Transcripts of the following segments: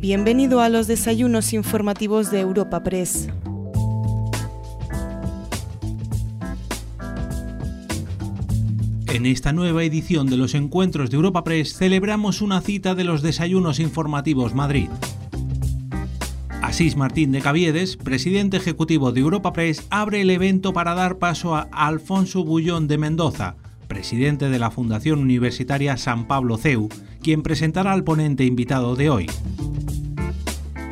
Bienvenido a los desayunos informativos de Europa Press. En esta nueva edición de los encuentros de Europa Press celebramos una cita de los desayunos informativos Madrid. Asís Martín de Caviedes, presidente ejecutivo de Europa Press, abre el evento para dar paso a Alfonso Bullón de Mendoza, presidente de la Fundación Universitaria San Pablo CEU, quien presentará al ponente invitado de hoy.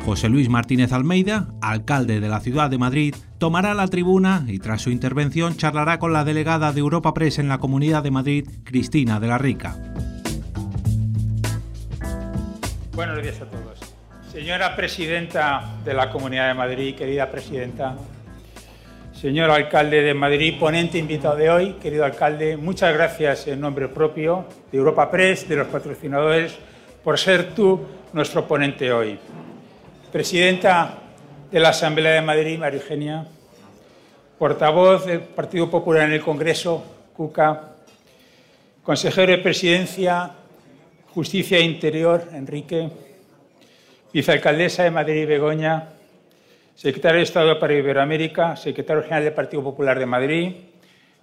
José Luis Martínez Almeida, alcalde de la ciudad de Madrid, tomará la tribuna y tras su intervención charlará con la delegada de Europa Press en la Comunidad de Madrid, Cristina de la Rica. Buenos días a todos. Señora presidenta de la Comunidad de Madrid, querida presidenta, señor alcalde de Madrid, ponente invitado de hoy, querido alcalde, muchas gracias en nombre propio de Europa Press, de los patrocinadores, por ser tú nuestro ponente hoy presidenta de la Asamblea de Madrid, María Eugenia, portavoz del Partido Popular en el Congreso, Cuca, consejero de Presidencia, Justicia e Interior, Enrique, vicealcaldesa de Madrid, Begoña, secretario de Estado para Iberoamérica, secretario general del Partido Popular de Madrid,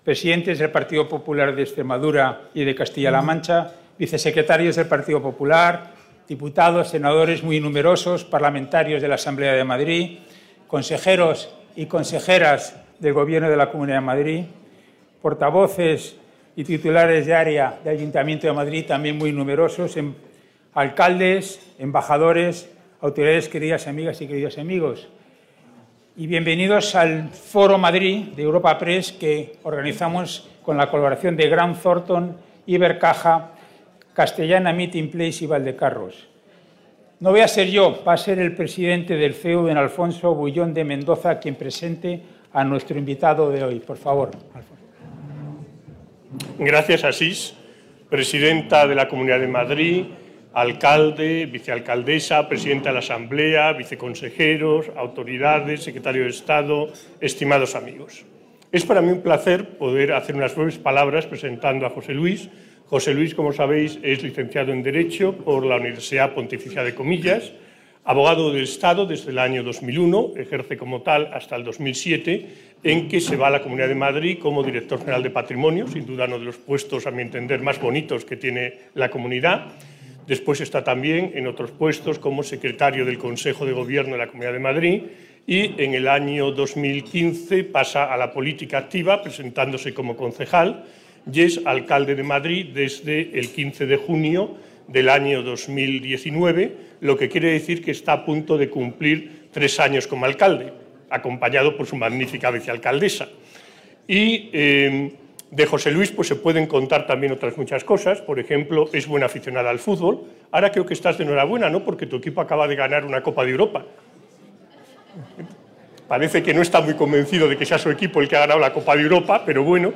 presidentes del Partido Popular de Extremadura y de Castilla-La Mancha, vicesecretarios del Partido Popular, diputados, senadores muy numerosos, parlamentarios de la Asamblea de Madrid, consejeros y consejeras del Gobierno de la Comunidad de Madrid, portavoces y titulares de área del Ayuntamiento de Madrid, también muy numerosos, alcaldes, embajadores, autoridades queridas amigas y queridos amigos. Y bienvenidos al Foro Madrid de Europa Press que organizamos con la colaboración de Grant Thornton, Ibercaja, Castellana Meeting Place y Valdecarros. No voy a ser yo, va a ser el presidente del CEU, don Alfonso Bullón de Mendoza, quien presente a nuestro invitado de hoy. Por favor, Alfonso. Gracias, Asís, presidenta de la Comunidad de Madrid, alcalde, vicealcaldesa, presidenta de la Asamblea, viceconsejeros, autoridades, secretario de Estado, estimados amigos. Es para mí un placer poder hacer unas breves palabras presentando a José Luis, José Luis, como sabéis, es licenciado en Derecho por la Universidad Pontificia de Comillas, abogado del Estado desde el año 2001, ejerce como tal hasta el 2007, en que se va a la Comunidad de Madrid como director general de Patrimonio, sin duda uno de los puestos, a mi entender, más bonitos que tiene la comunidad. Después está también en otros puestos como secretario del Consejo de Gobierno de la Comunidad de Madrid y en el año 2015 pasa a la política activa presentándose como concejal y es alcalde de Madrid desde el 15 de junio del año 2019, lo que quiere decir que está a punto de cumplir tres años como alcalde, acompañado por su magnífica vicealcaldesa. Y eh, de José Luis pues, se pueden contar también otras muchas cosas. Por ejemplo, es buena aficionada al fútbol. Ahora creo que estás de enhorabuena, ¿no? Porque tu equipo acaba de ganar una Copa de Europa. Parece que no está muy convencido de que sea su equipo el que ha ganado la Copa de Europa, pero bueno.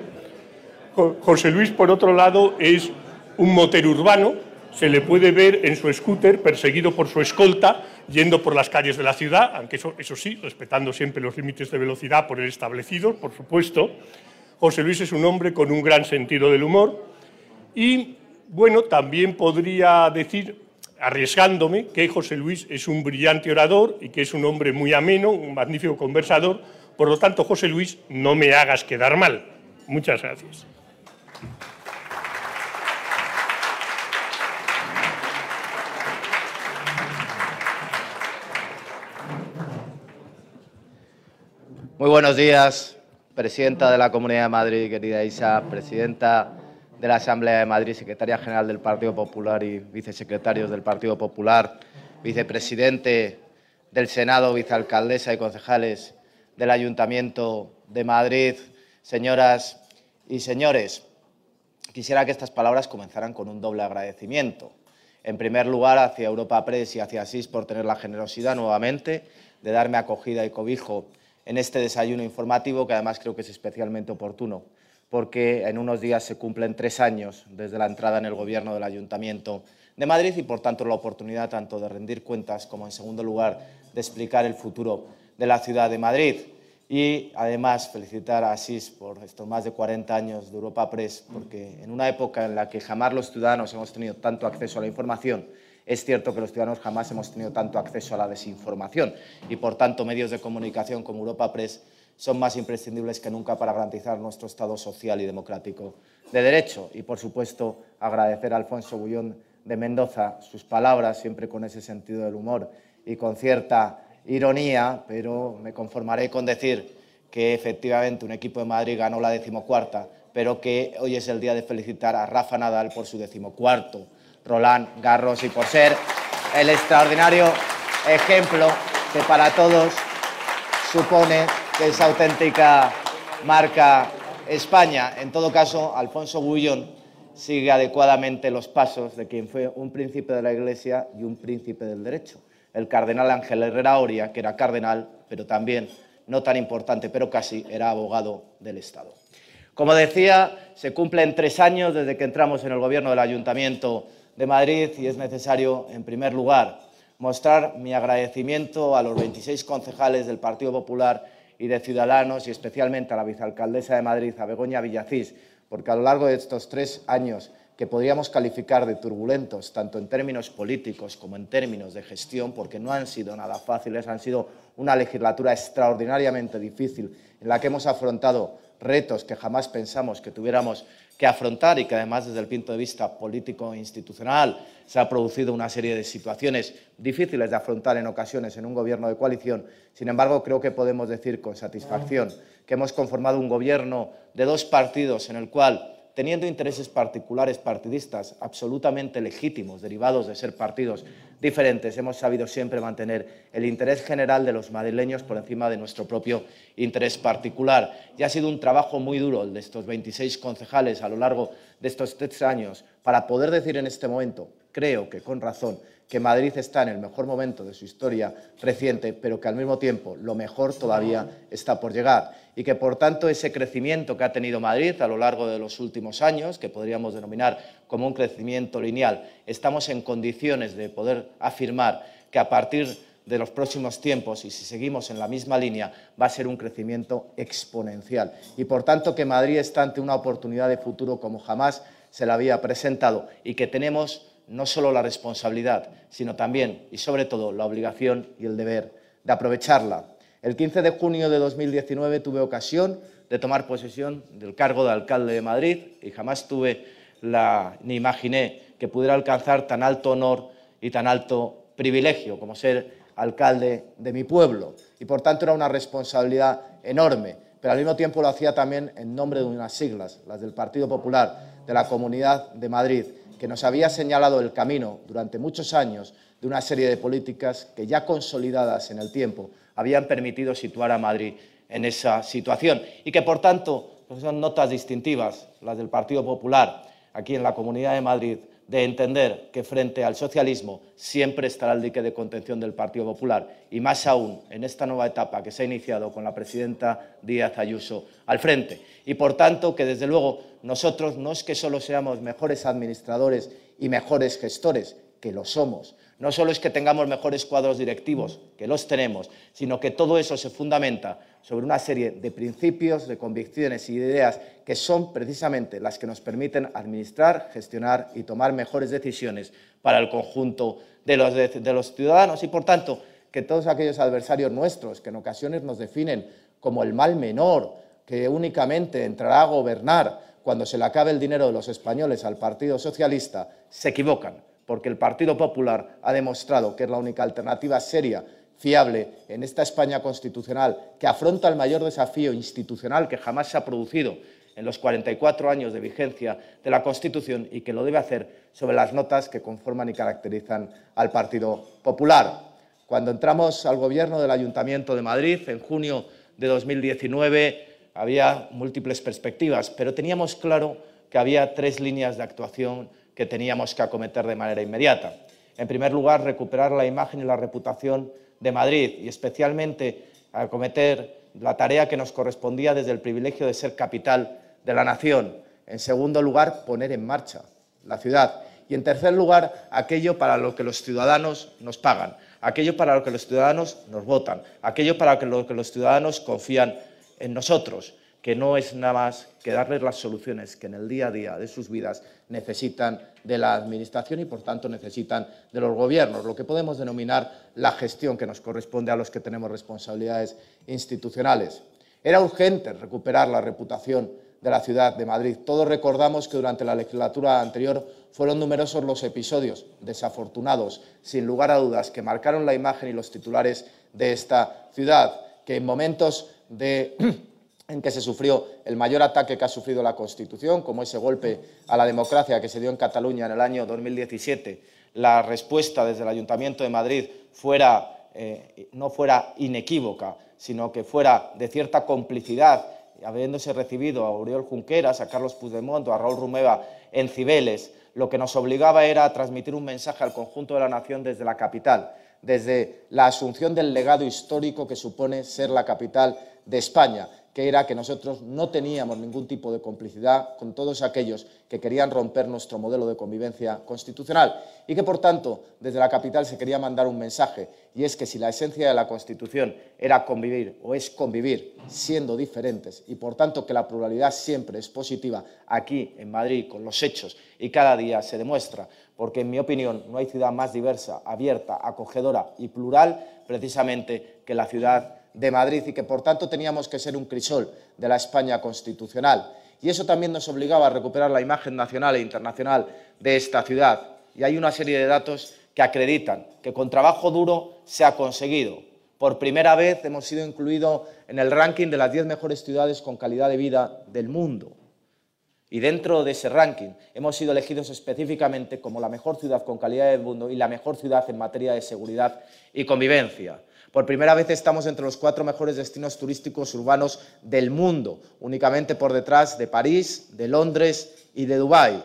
José Luis, por otro lado, es un motero urbano, se le puede ver en su scooter perseguido por su escolta yendo por las calles de la ciudad, aunque eso, eso sí, respetando siempre los límites de velocidad por el establecido, por supuesto. José Luis es un hombre con un gran sentido del humor y, bueno, también podría decir, arriesgándome, que José Luis es un brillante orador y que es un hombre muy ameno, un magnífico conversador. Por lo tanto, José Luis, no me hagas quedar mal. Muchas gracias. Muy buenos días, presidenta de la Comunidad de Madrid, querida Isa, presidenta de la Asamblea de Madrid, secretaria general del Partido Popular y vicesecretarios del Partido Popular, vicepresidente del Senado, vicealcaldesa y concejales del Ayuntamiento de Madrid, señoras y señores. Quisiera que estas palabras comenzaran con un doble agradecimiento. En primer lugar, hacia Europa Press y hacia SIS por tener la generosidad nuevamente de darme acogida y cobijo en este desayuno informativo, que además creo que es especialmente oportuno, porque en unos días se cumplen tres años desde la entrada en el Gobierno del Ayuntamiento de Madrid y, por tanto, la oportunidad tanto de rendir cuentas como, en segundo lugar, de explicar el futuro de la ciudad de Madrid. Y además felicitar a Asís por estos más de 40 años de Europa Press, porque en una época en la que jamás los ciudadanos hemos tenido tanto acceso a la información, es cierto que los ciudadanos jamás hemos tenido tanto acceso a la desinformación y, por tanto, medios de comunicación como Europa Press son más imprescindibles que nunca para garantizar nuestro Estado social y democrático de derecho. Y, por supuesto, agradecer a Alfonso Bullón de Mendoza sus palabras, siempre con ese sentido del humor y con cierta ironía, pero me conformaré con decir que efectivamente un equipo de Madrid ganó la decimocuarta, pero que hoy es el día de felicitar a Rafa Nadal por su decimocuarto, Roland Garros y por ser el extraordinario ejemplo que para todos supone que es auténtica marca España. En todo caso, Alfonso Bullón sigue adecuadamente los pasos de quien fue un príncipe de la Iglesia y un príncipe del derecho, el cardenal Ángel Herrera Oria, que era cardenal, pero también, no tan importante, pero casi, era abogado del Estado. Como decía, se cumplen tres años desde que entramos en el gobierno del Ayuntamiento de Madrid y es necesario, en primer lugar, mostrar mi agradecimiento a los 26 concejales del Partido Popular y de Ciudadanos y especialmente a la vicealcaldesa de Madrid, a Begoña Villacís, porque a lo largo de estos tres años que podríamos calificar de turbulentos, tanto en términos políticos como en términos de gestión, porque no han sido nada fáciles, han sido una legislatura extraordinariamente difícil en la que hemos afrontado retos que jamás pensamos que tuviéramos que afrontar y que además desde el punto de vista político e institucional se ha producido una serie de situaciones difíciles de afrontar en ocasiones en un gobierno de coalición. Sin embargo, creo que podemos decir con satisfacción que hemos conformado un gobierno de dos partidos en el cual teniendo intereses particulares partidistas absolutamente legítimos, derivados de ser partidos diferentes, hemos sabido siempre mantener el interés general de los madrileños por encima de nuestro propio interés particular. Y ha sido un trabajo muy duro el de estos 26 concejales a lo largo de estos tres años para poder decir en este momento, creo que con razón, que Madrid está en el mejor momento de su historia reciente, pero que al mismo tiempo lo mejor todavía está por llegar y que por tanto ese crecimiento que ha tenido Madrid a lo largo de los últimos años, que podríamos denominar como un crecimiento lineal, estamos en condiciones de poder afirmar que a partir de los próximos tiempos, y si seguimos en la misma línea, va a ser un crecimiento exponencial. Y por tanto que Madrid está ante una oportunidad de futuro como jamás se la había presentado y que tenemos no solo la responsabilidad, sino también y sobre todo la obligación y el deber de aprovecharla. El 15 de junio de 2019 tuve ocasión de tomar posesión del cargo de alcalde de Madrid y jamás tuve ni imaginé que pudiera alcanzar tan alto honor y tan alto privilegio como ser alcalde de mi pueblo. Y por tanto era una responsabilidad enorme, pero al mismo tiempo lo hacía también en nombre de unas siglas, las del Partido Popular de la Comunidad de Madrid, que nos había señalado el camino durante muchos años de una serie de políticas que ya consolidadas en el tiempo habían permitido situar a Madrid en esa situación y que, por tanto, pues son notas distintivas, las del Partido Popular, aquí en la Comunidad de Madrid, de entender que frente al socialismo siempre estará el dique de contención del Partido Popular y más aún en esta nueva etapa que se ha iniciado con la presidenta Díaz Ayuso al frente. Y por tanto que desde luego nosotros no es que solo seamos mejores administradores y mejores gestores, que lo somos. No solo es que tengamos mejores cuadros directivos, que los tenemos, sino que todo eso se fundamenta sobre una serie de principios, de convicciones y de ideas que son precisamente las que nos permiten administrar, gestionar y tomar mejores decisiones para el conjunto de los, de los ciudadanos. Y, por tanto, que todos aquellos adversarios nuestros que en ocasiones nos definen como el mal menor, que únicamente entrará a gobernar cuando se le acabe el dinero de los españoles al Partido Socialista, se equivocan, porque el Partido Popular ha demostrado que es la única alternativa seria, fiable, en esta España constitucional, que afronta el mayor desafío institucional que jamás se ha producido en los 44 años de vigencia de la Constitución y que lo debe hacer sobre las notas que conforman y caracterizan al Partido Popular. Cuando entramos al gobierno del Ayuntamiento de Madrid en junio de 2019, había múltiples perspectivas, pero teníamos claro que había tres líneas de actuación que teníamos que acometer de manera inmediata. En primer lugar, recuperar la imagen y la reputación de Madrid y especialmente acometer la tarea que nos correspondía desde el privilegio de ser capital de la nación. En segundo lugar, poner en marcha la ciudad. Y en tercer lugar, aquello para lo que los ciudadanos nos pagan, aquello para lo que los ciudadanos nos votan, aquello para lo que los ciudadanos confían en nosotros. Que no es nada más que darles las soluciones que en el día a día de sus vidas necesitan de la Administración y, por tanto, necesitan de los gobiernos, lo que podemos denominar la gestión que nos corresponde a los que tenemos responsabilidades institucionales. Era urgente recuperar la reputación de la ciudad de Madrid. Todos recordamos que durante la legislatura anterior fueron numerosos los episodios desafortunados, sin lugar a dudas, que marcaron la imagen y los titulares de esta ciudad, que en momentos de en que se sufrió el mayor ataque que ha sufrido la Constitución, como ese golpe a la democracia que se dio en Cataluña en el año 2017, la respuesta desde el Ayuntamiento de Madrid fuera, eh, no fuera inequívoca, sino que fuera de cierta complicidad, habiéndose recibido a Oriol Junqueras, a Carlos Puigdemont o a Raúl Rumeva en Cibeles, lo que nos obligaba era a transmitir un mensaje al conjunto de la nación desde la capital, desde la asunción del legado histórico que supone ser la capital de España que era que nosotros no teníamos ningún tipo de complicidad con todos aquellos que querían romper nuestro modelo de convivencia constitucional y que, por tanto, desde la capital se quería mandar un mensaje, y es que si la esencia de la Constitución era convivir o es convivir siendo diferentes y, por tanto, que la pluralidad siempre es positiva aquí en Madrid con los hechos y cada día se demuestra, porque, en mi opinión, no hay ciudad más diversa, abierta, acogedora y plural precisamente que la ciudad de Madrid y que por tanto teníamos que ser un crisol de la España constitucional. Y eso también nos obligaba a recuperar la imagen nacional e internacional de esta ciudad. Y hay una serie de datos que acreditan que con trabajo duro se ha conseguido. Por primera vez hemos sido incluidos en el ranking de las 10 mejores ciudades con calidad de vida del mundo. Y dentro de ese ranking hemos sido elegidos específicamente como la mejor ciudad con calidad del mundo y la mejor ciudad en materia de seguridad y convivencia. Por primera vez estamos entre los cuatro mejores destinos turísticos urbanos del mundo, únicamente por detrás de París, de Londres y de Dubái.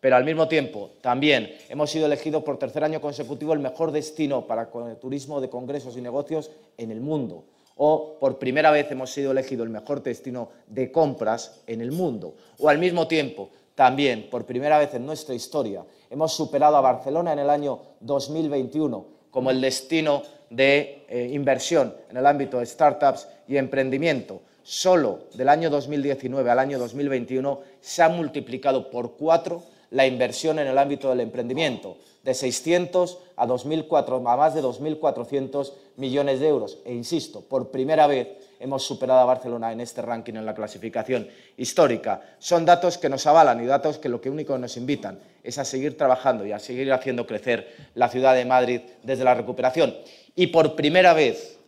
Pero al mismo tiempo, también hemos sido elegidos por tercer año consecutivo el mejor destino para turismo de congresos y negocios en el mundo. O por primera vez hemos sido elegidos el mejor destino de compras en el mundo. O al mismo tiempo, también por primera vez en nuestra historia, hemos superado a Barcelona en el año 2021 como el destino de eh, inversión en el ámbito de startups y emprendimiento. Solo del año 2019 al año 2021 se ha multiplicado por cuatro la inversión en el ámbito del emprendimiento, de 600 a, 2004, a más de 2.400 millones de euros. E insisto, por primera vez hemos superado a Barcelona en este ranking en la clasificación histórica. Son datos que nos avalan y datos que lo que único nos invitan es a seguir trabajando y a seguir haciendo crecer la ciudad de Madrid desde la recuperación. Y por primera vez,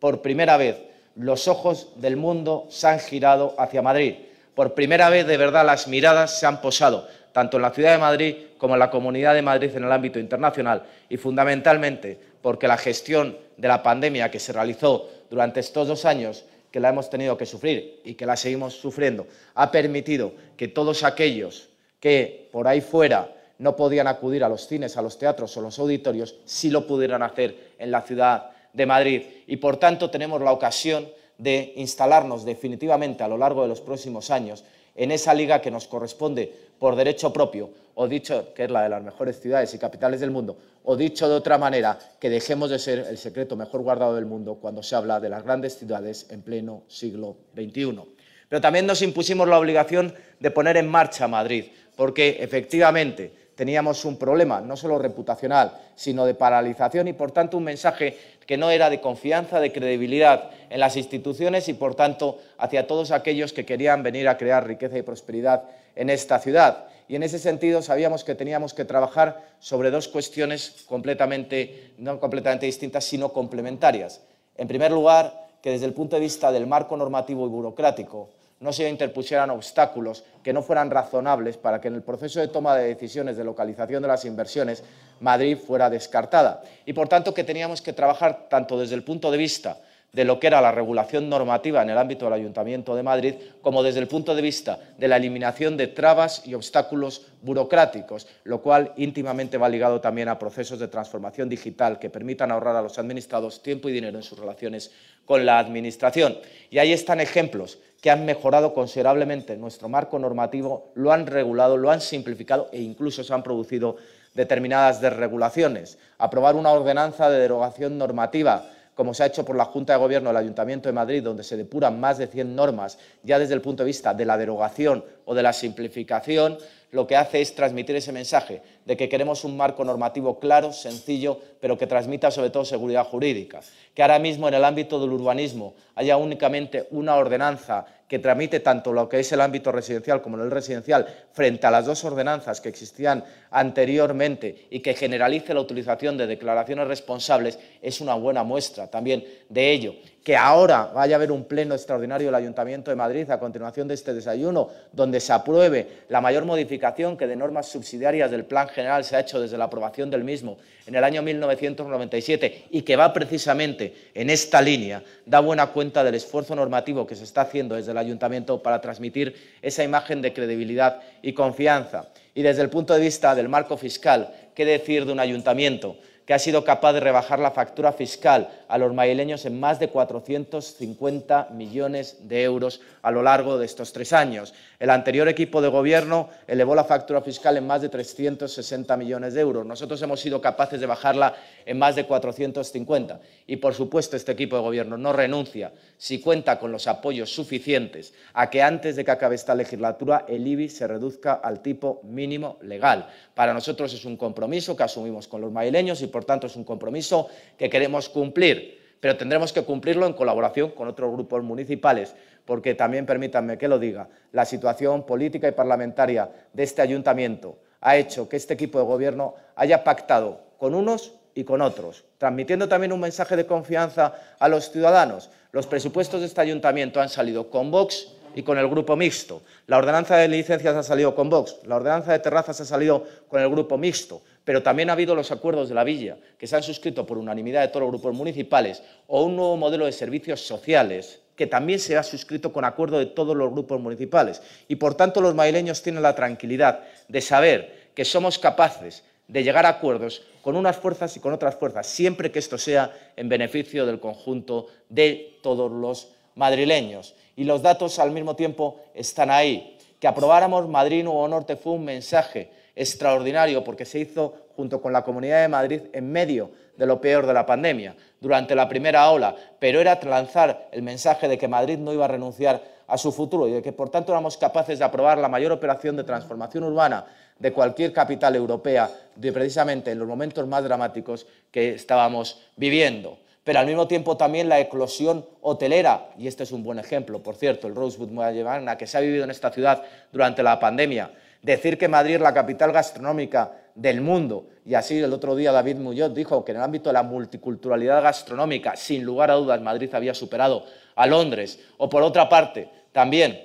por primera vez, los ojos del mundo se han girado hacia Madrid. Por primera vez, de verdad, las miradas se han posado, tanto en la ciudad de Madrid como en la Comunidad de Madrid en el ámbito internacional, y fundamentalmente porque la gestión de la pandemia que se realizó durante estos dos años, que la hemos tenido que sufrir y que la seguimos sufriendo, ha permitido que todos aquellos que por ahí fuera no podían acudir a los cines, a los teatros o los auditorios, sí lo pudieran hacer en la ciudad de Madrid. Y por tanto tenemos la ocasión de instalarnos definitivamente a lo largo de los próximos años en esa liga que nos corresponde por derecho propio, o dicho que es la de las mejores ciudades y capitales del mundo, o dicho de otra manera, que dejemos de ser el secreto mejor guardado del mundo cuando se habla de las grandes ciudades en pleno siglo XXI. Pero también nos impusimos la obligación de poner en marcha Madrid, porque efectivamente teníamos un problema, no solo reputacional, sino de paralización y, por tanto, un mensaje que no era de confianza, de credibilidad en las instituciones y, por tanto, hacia todos aquellos que querían venir a crear riqueza y prosperidad en esta ciudad. Y en ese sentido sabíamos que teníamos que trabajar sobre dos cuestiones completamente, no completamente distintas, sino complementarias. En primer lugar, que desde el punto de vista del marco normativo y burocrático no se interpusieran obstáculos que no fueran razonables para que en el proceso de toma de decisiones de localización de las inversiones Madrid fuera descartada. Y por tanto que teníamos que trabajar tanto desde el punto de vista de lo que era la regulación normativa en el ámbito del Ayuntamiento de Madrid, como desde el punto de vista de la eliminación de trabas y obstáculos burocráticos, lo cual íntimamente va ligado también a procesos de transformación digital que permitan ahorrar a los administrados tiempo y dinero en sus relaciones con la Administración. Y ahí están ejemplos que han mejorado considerablemente nuestro marco normativo, lo han regulado, lo han simplificado e incluso se han producido determinadas desregulaciones. Aprobar una ordenanza de derogación normativa como se ha hecho por la Junta de Gobierno del Ayuntamiento de Madrid, donde se depuran más de 100 normas ya desde el punto de vista de la derogación o de la simplificación, lo que hace es transmitir ese mensaje de que queremos un marco normativo claro, sencillo, pero que transmita sobre todo seguridad jurídica. Que ahora mismo en el ámbito del urbanismo haya únicamente una ordenanza que tramite tanto lo que es el ámbito residencial como el residencial frente a las dos ordenanzas que existían anteriormente y que generalice la utilización de declaraciones responsables es una buena muestra también de ello. Que ahora vaya a haber un pleno extraordinario del Ayuntamiento de Madrid a continuación de este desayuno, donde se apruebe la mayor modificación que de normas subsidiarias del Plan General se ha hecho desde la aprobación del mismo en el año 1997 y que va precisamente en esta línea, da buena cuenta del esfuerzo normativo que se está haciendo desde Ayuntamiento para transmitir esa imagen de credibilidad y confianza. Y desde el punto de vista del marco fiscal, ¿qué decir de un ayuntamiento que ha sido capaz de rebajar la factura fiscal a los madrileños en más de 450 millones de euros a lo largo de estos tres años. El anterior equipo de gobierno elevó la factura fiscal en más de 360 millones de euros. Nosotros hemos sido capaces de bajarla en más de 450. Y, por supuesto, este equipo de gobierno no renuncia, si cuenta con los apoyos suficientes, a que antes de que acabe esta legislatura el IBI se reduzca al tipo mínimo legal. Para nosotros es un compromiso que asumimos con los madrileños y, por tanto, es un compromiso que queremos cumplir pero tendremos que cumplirlo en colaboración con otros grupos municipales, porque también permítanme que lo diga, la situación política y parlamentaria de este ayuntamiento ha hecho que este equipo de gobierno haya pactado con unos y con otros, transmitiendo también un mensaje de confianza a los ciudadanos. Los presupuestos de este ayuntamiento han salido con Vox y con el grupo mixto. La ordenanza de licencias ha salido con Vox, la ordenanza de terrazas ha salido con el grupo mixto, pero también ha habido los acuerdos de la Villa, que se han suscrito por unanimidad de todos los grupos municipales, o un nuevo modelo de servicios sociales, que también se ha suscrito con acuerdo de todos los grupos municipales. Y, por tanto, los madrileños tienen la tranquilidad de saber que somos capaces de llegar a acuerdos con unas fuerzas y con otras fuerzas, siempre que esto sea en beneficio del conjunto de todos los madrileños. Y los datos al mismo tiempo están ahí. Que aprobáramos Madrid Nuevo Norte fue un mensaje extraordinario porque se hizo junto con la Comunidad de Madrid en medio de lo peor de la pandemia, durante la primera ola, pero era lanzar el mensaje de que Madrid no iba a renunciar a su futuro y de que, por tanto, éramos capaces de aprobar la mayor operación de transformación urbana de cualquier capital europea, de precisamente en los momentos más dramáticos que estábamos viviendo. Pero al mismo tiempo también la eclosión hotelera, y este es un buen ejemplo, por cierto, el Rosewood Magna, que se ha vivido en esta ciudad durante la pandemia, Decir que Madrid la capital gastronómica del mundo, y así el otro día David Muñoz dijo que en el ámbito de la multiculturalidad gastronómica, sin lugar a dudas, Madrid había superado a Londres. O por otra parte, también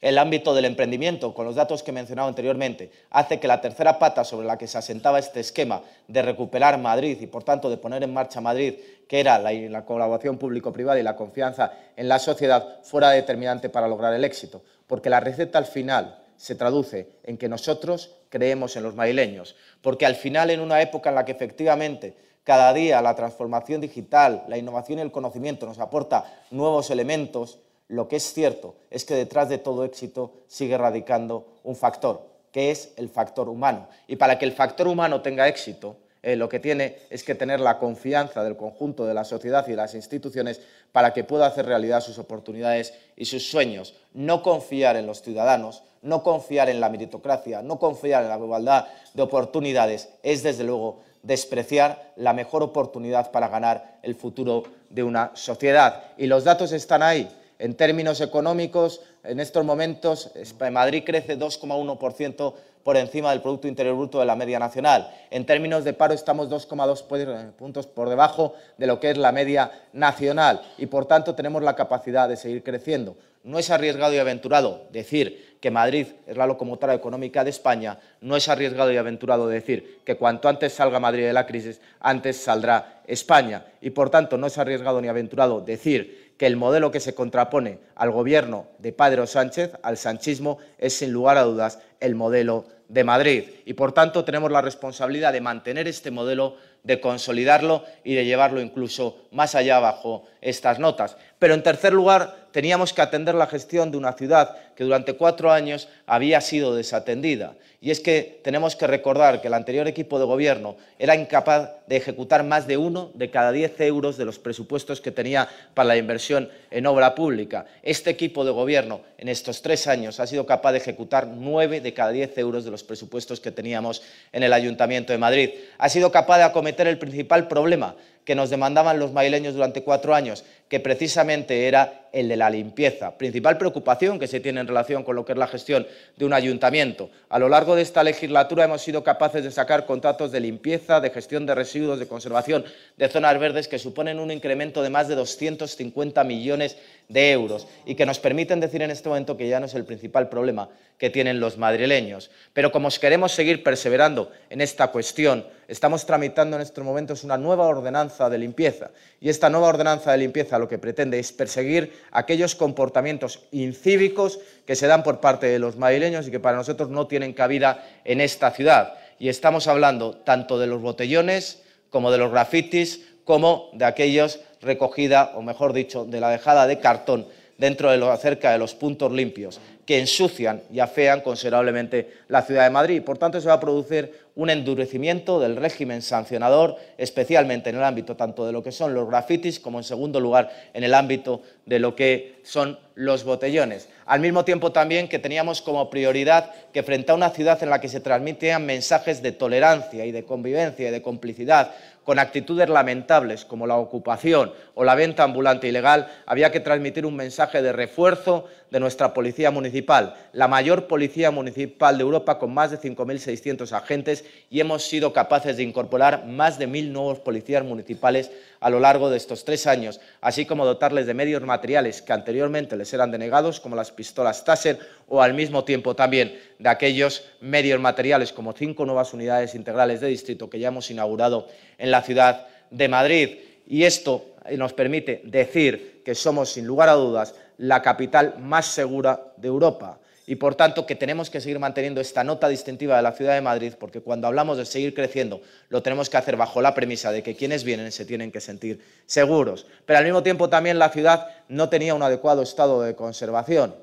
el ámbito del emprendimiento, con los datos que he mencionado anteriormente, hace que la tercera pata sobre la que se asentaba este esquema de recuperar Madrid y, por tanto, de poner en marcha Madrid, que era la, la colaboración público-privada y la confianza en la sociedad, fuera determinante para lograr el éxito. Porque la receta al final se traduce en que nosotros creemos en los madrileños, porque al final en una época en la que efectivamente cada día la transformación digital, la innovación y el conocimiento nos aporta nuevos elementos, lo que es cierto es que detrás de todo éxito sigue radicando un factor, que es el factor humano. Y para que el factor humano tenga éxito, eh, lo que tiene es que tener la confianza del conjunto de la sociedad y de las instituciones para que pueda hacer realidad sus oportunidades y sus sueños. No confiar en los ciudadanos, no confiar en la meritocracia, no confiar en la igualdad de oportunidades, es desde luego despreciar la mejor oportunidad para ganar el futuro de una sociedad. Y los datos están ahí. En términos económicos, en estos momentos, Madrid crece 2,1% por encima del Producto Interior Bruto de la media nacional. En términos de paro estamos 2,2 puntos por debajo de lo que es la media nacional y, por tanto, tenemos la capacidad de seguir creciendo. No es arriesgado y aventurado decir que Madrid es la locomotora económica de España, no es arriesgado y aventurado decir que cuanto antes salga Madrid de la crisis, antes saldrá España. Y, por tanto, no es arriesgado ni aventurado decir que el modelo que se contrapone al gobierno de Pedro Sánchez, al sanchismo, es sin lugar a dudas el modelo de Madrid. Y por tanto tenemos la responsabilidad de mantener este modelo, de consolidarlo y de llevarlo incluso más allá bajo estas notas. Pero en tercer lugar, teníamos que atender la gestión de una ciudad que durante cuatro años había sido desatendida. Y es que tenemos que recordar que el anterior equipo de gobierno era incapaz de ejecutar más de uno de cada diez euros de los presupuestos que tenía para la inversión en obra pública. Este equipo de gobierno en estos tres años ha sido capaz de ejecutar nueve de cada diez euros de los presupuestos que teníamos en el Ayuntamiento de Madrid. Ha sido capaz de acometer el principal problema que nos demandaban los madrileños durante cuatro años, que precisamente era el de la limpieza, principal preocupación que se tiene en relación con lo que es la gestión de un ayuntamiento. A lo largo de esta legislatura hemos sido capaces de sacar contratos de limpieza, de gestión de residuos, de conservación de zonas verdes que suponen un incremento de más de 250 millones de euros y que nos permiten decir en este momento que ya no es el principal problema que tienen los madrileños. Pero como queremos seguir perseverando en esta cuestión, estamos tramitando en estos momentos una nueva ordenanza de limpieza y esta nueva ordenanza de limpieza lo que pretende es perseguir aquellos comportamientos incívicos que se dan por parte de los madrileños y que para nosotros no tienen cabida en esta ciudad. Y estamos hablando tanto de los botellones como de los grafitis, como de aquellos recogida, o mejor dicho, de la dejada de cartón dentro de lo acerca de los puntos limpios que ensucian y afean considerablemente la ciudad de Madrid. Por tanto, se va a producir un endurecimiento del régimen sancionador, especialmente en el ámbito tanto de lo que son los grafitis como, en segundo lugar, en el ámbito de lo que son los botellones. Al mismo tiempo también que teníamos como prioridad que frente a una ciudad en la que se transmitían mensajes de tolerancia y de convivencia y de complicidad con actitudes lamentables como la ocupación o la venta ambulante ilegal, había que transmitir un mensaje de refuerzo de nuestra policía municipal, la mayor policía municipal de Europa con más de 5.600 agentes y hemos sido capaces de incorporar más de 1.000 nuevos policías municipales a lo largo de estos tres años, así como dotarles de medios materiales que anteriormente les eran denegados, como las pistolas Taser, o al mismo tiempo también de aquellos medios materiales, como cinco nuevas unidades integrales de distrito que ya hemos inaugurado en la ciudad de Madrid. Y esto nos permite decir que somos, sin lugar a dudas, la capital más segura de Europa y por tanto que tenemos que seguir manteniendo esta nota distintiva de la ciudad de Madrid, porque cuando hablamos de seguir creciendo lo tenemos que hacer bajo la premisa de que quienes vienen se tienen que sentir seguros. Pero al mismo tiempo también la ciudad no tenía un adecuado estado de conservación.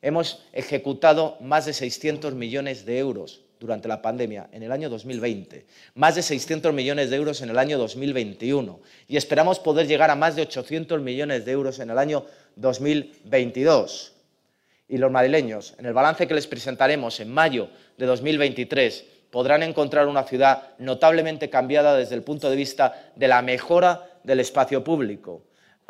Hemos ejecutado más de 600 millones de euros durante la pandemia en el año 2020, más de 600 millones de euros en el año 2021 y esperamos poder llegar a más de 800 millones de euros en el año 2022 y los madrileños, en el balance que les presentaremos en mayo de 2023, podrán encontrar una ciudad notablemente cambiada desde el punto de vista de la mejora del espacio público.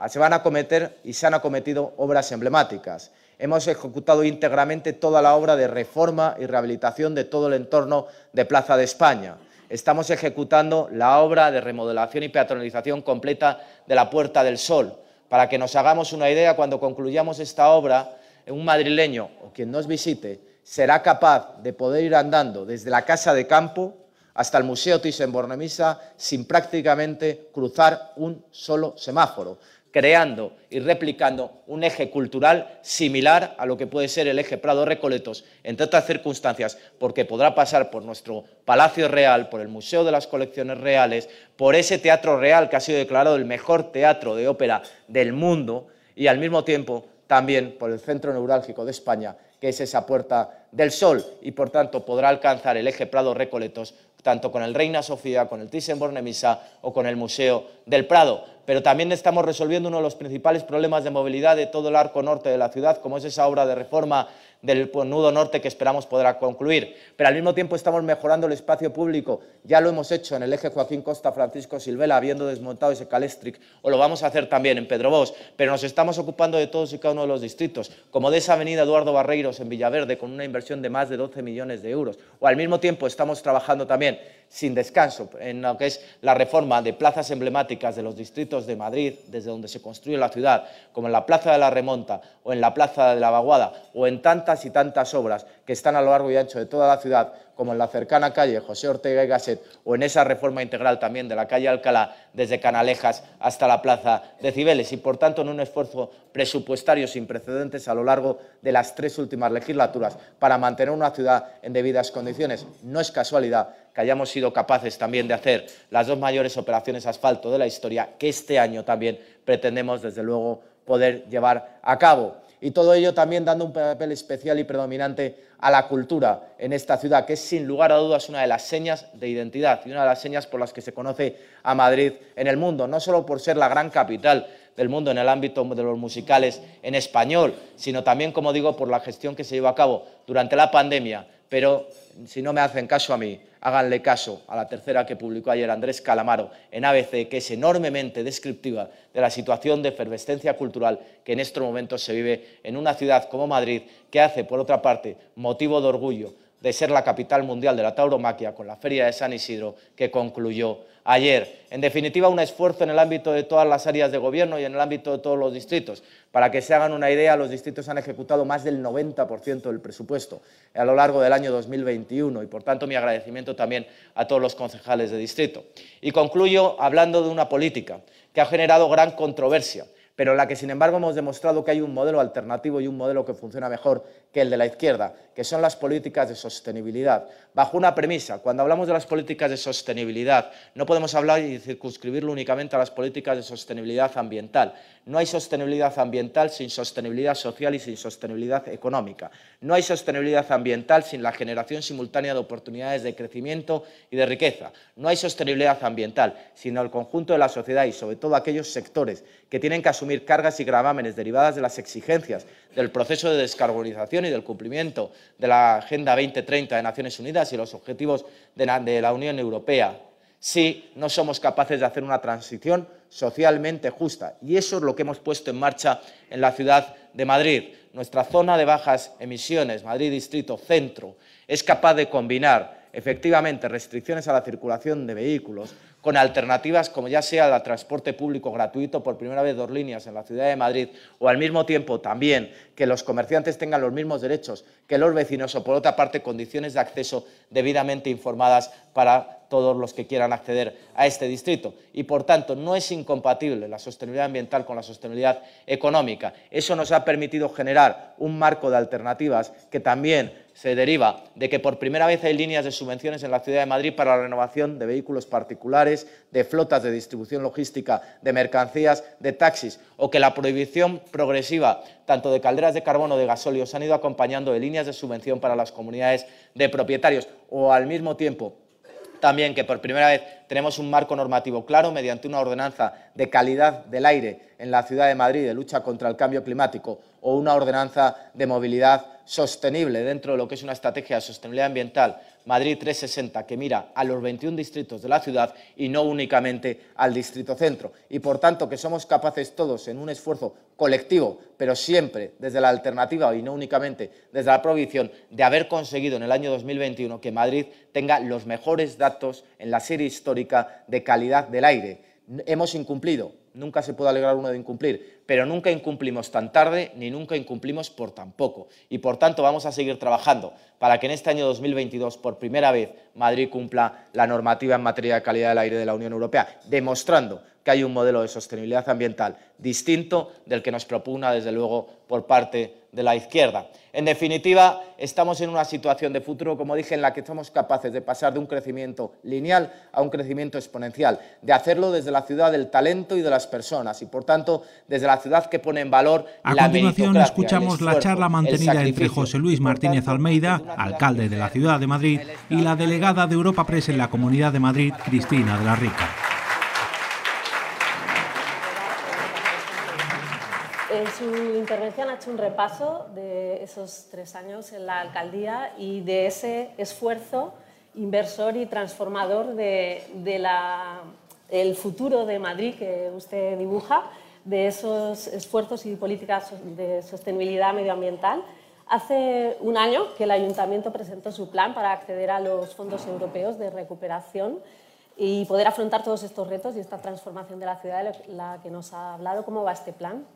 Se van a cometer y se han acometido obras emblemáticas. Hemos ejecutado íntegramente toda la obra de reforma y rehabilitación de todo el entorno de Plaza de España. Estamos ejecutando la obra de remodelación y peatonalización completa de la Puerta del Sol. Para que nos hagamos una idea, cuando concluyamos esta obra, un madrileño o quien nos visite será capaz de poder ir andando desde la casa de campo hasta el Museo Thyssen-Bornemisza sin prácticamente cruzar un solo semáforo, creando y replicando un eje cultural similar a lo que puede ser el eje Prado Recoletos, entre otras circunstancias, porque podrá pasar por nuestro Palacio Real, por el Museo de las Colecciones Reales, por ese Teatro Real que ha sido declarado el mejor teatro de ópera del mundo y al mismo tiempo también por el centro neurálgico de España, que es esa Puerta del Sol, y por tanto podrá alcanzar el eje Prado-Recoletos tanto con el Reina Sofía, con el Thyssen-Bornemisza o con el Museo del Prado. Pero también estamos resolviendo uno de los principales problemas de movilidad de todo el arco norte de la ciudad, como es esa obra de reforma del nudo norte que esperamos podrá concluir. Pero al mismo tiempo estamos mejorando el espacio público. Ya lo hemos hecho en el eje Joaquín Costa Francisco Silvela, habiendo desmontado ese Calestric, o lo vamos a hacer también en Pedro Bosch. Pero nos estamos ocupando de todos y cada uno de los distritos, como de esa avenida Eduardo Barreiros en Villaverde, con una inversión de más de 12 millones de euros. O al mismo tiempo estamos trabajando también sin descanso en lo que es la reforma de plazas emblemáticas de los distritos de Madrid, desde donde se construye la ciudad, como en la Plaza de la Remonta o en la Plaza de la Vaguada o en tantas y tantas obras que están a lo largo y ancho de toda la ciudad, como en la cercana calle José Ortega y Gasset o en esa reforma integral también de la calle Alcalá, desde Canalejas hasta la Plaza de Cibeles, y por tanto en un esfuerzo presupuestario sin precedentes a lo largo de las tres últimas legislaturas para mantener una ciudad en debidas condiciones. No es casualidad que hayamos sido capaces también de hacer las dos mayores operaciones asfalto de la historia, que este año también pretendemos, desde luego, poder llevar a cabo. y todo ello también dando un papel especial y predominante a la cultura en esta ciudad, que es sin lugar a dudas una de las señas de identidad y una de las señas por las que se conoce a Madrid en el mundo, no solo por ser la gran capital del mundo en el ámbito de los musicales en español, sino también, como digo, por la gestión que se llevó a cabo durante la pandemia. Pero si no me hacen caso a mí, háganle caso a la tercera que publicó ayer Andrés Calamaro en ABC, que es enormemente descriptiva de la situación de efervescencia cultural que en estos momentos se vive en una ciudad como Madrid, que hace, por otra parte, motivo de orgullo de ser la capital mundial de la tauromaquia con la Feria de San Isidro que concluyó ayer. En definitiva, un esfuerzo en el ámbito de todas las áreas de gobierno y en el ámbito de todos los distritos. Para que se hagan una idea, los distritos han ejecutado más del 90% del presupuesto a lo largo del año 2021 y, por tanto, mi agradecimiento también a todos los concejales de distrito. Y concluyo hablando de una política que ha generado gran controversia pero la que, sin embargo, hemos demostrado que hay un modelo alternativo y un modelo que funciona mejor que el de la izquierda, que son las políticas de sostenibilidad. Bajo una premisa, cuando hablamos de las políticas de sostenibilidad, no podemos hablar y circunscribirlo únicamente a las políticas de sostenibilidad ambiental. No hay sostenibilidad ambiental sin sostenibilidad social y sin sostenibilidad económica. No hay sostenibilidad ambiental sin la generación simultánea de oportunidades de crecimiento y de riqueza. No hay sostenibilidad ambiental sino el conjunto de la sociedad y, sobre todo, aquellos sectores que tienen que asumir cargas y gravámenes derivadas de las exigencias del proceso de descarbonización y del cumplimiento de la Agenda 2030 de Naciones Unidas y los objetivos de la, Unión Europea si no somos capaces de hacer una transición socialmente justa. Y eso es lo que hemos puesto en marcha en la ciudad de Madrid. Nuestra zona de bajas emisiones, Madrid Distrito Centro, es capaz de combinar efectivamente restricciones a la circulación de vehículos con alternativas como ya sea el transporte público gratuito por primera vez dos líneas en la ciudad de Madrid o al mismo tiempo también que los comerciantes tengan los mismos derechos que los vecinos o por otra parte condiciones de acceso debidamente informadas para todos los que quieran acceder a este distrito. Y por tanto no es incompatible la sostenibilidad ambiental con la sostenibilidad económica. Eso nos ha permitido generar un marco de alternativas que también se deriva de que por primera vez hay líneas de subvenciones en la ciudad de Madrid para la renovación de vehículos particulares, de flotas de distribución logística de mercancías, de taxis, o que la prohibición progresiva tanto de calderas de carbono de gasóleo se han ido acompañando de líneas de subvención para las comunidades de propietarios, o al mismo tiempo también que por primera vez tenemos un marco normativo claro mediante una ordenanza de calidad del aire en la ciudad de Madrid de lucha contra el cambio climático o una ordenanza de movilidad sostenible dentro de lo que es una estrategia de sostenibilidad ambiental Madrid 360 que mira a los 21 distritos de la ciudad y no únicamente al distrito centro. Y por tanto que somos capaces todos en un esfuerzo colectivo, pero siempre desde la alternativa y no únicamente desde la prohibición, de haber conseguido en el año 2021 que Madrid tenga los mejores datos en la serie histórica de calidad del aire. Hemos incumplido nunca se puede alegrar uno de incumplir, pero nunca incumplimos tan tarde ni nunca incumplimos por tan poco. Y por tanto vamos a seguir trabajando para que en este año 2022 por primera vez Madrid cumpla la normativa en materia de calidad del aire de la Unión Europea, demostrando que hay un modelo de sostenibilidad ambiental distinto del que nos propugna desde luego por parte de la izquierda. En definitiva, estamos en una situación de futuro, como dije, en la que somos capaces de pasar de un crecimiento lineal a un crecimiento exponencial, de hacerlo desde la ciudad del talento y de las personas y, por tanto, desde la ciudad que pone en valor a la continuación escuchamos la charla mantenida entre José Luis Martínez Almeida, alcalde de la ciudad de Madrid, y la delegada de Europa Press en la Comunidad de Madrid, Cristina de la Rica. En su intervención ha hecho un repaso de esos tres años en la alcaldía y de ese esfuerzo inversor y transformador de, el futuro de Madrid que usted dibuja, de esos esfuerzos y políticas de sostenibilidad medioambiental. Hace un año que el ayuntamiento presentó su plan para acceder a los fondos europeos de recuperación y poder afrontar todos estos retos y esta transformación de la ciudad de la que nos ha hablado. ¿Cómo va este plan?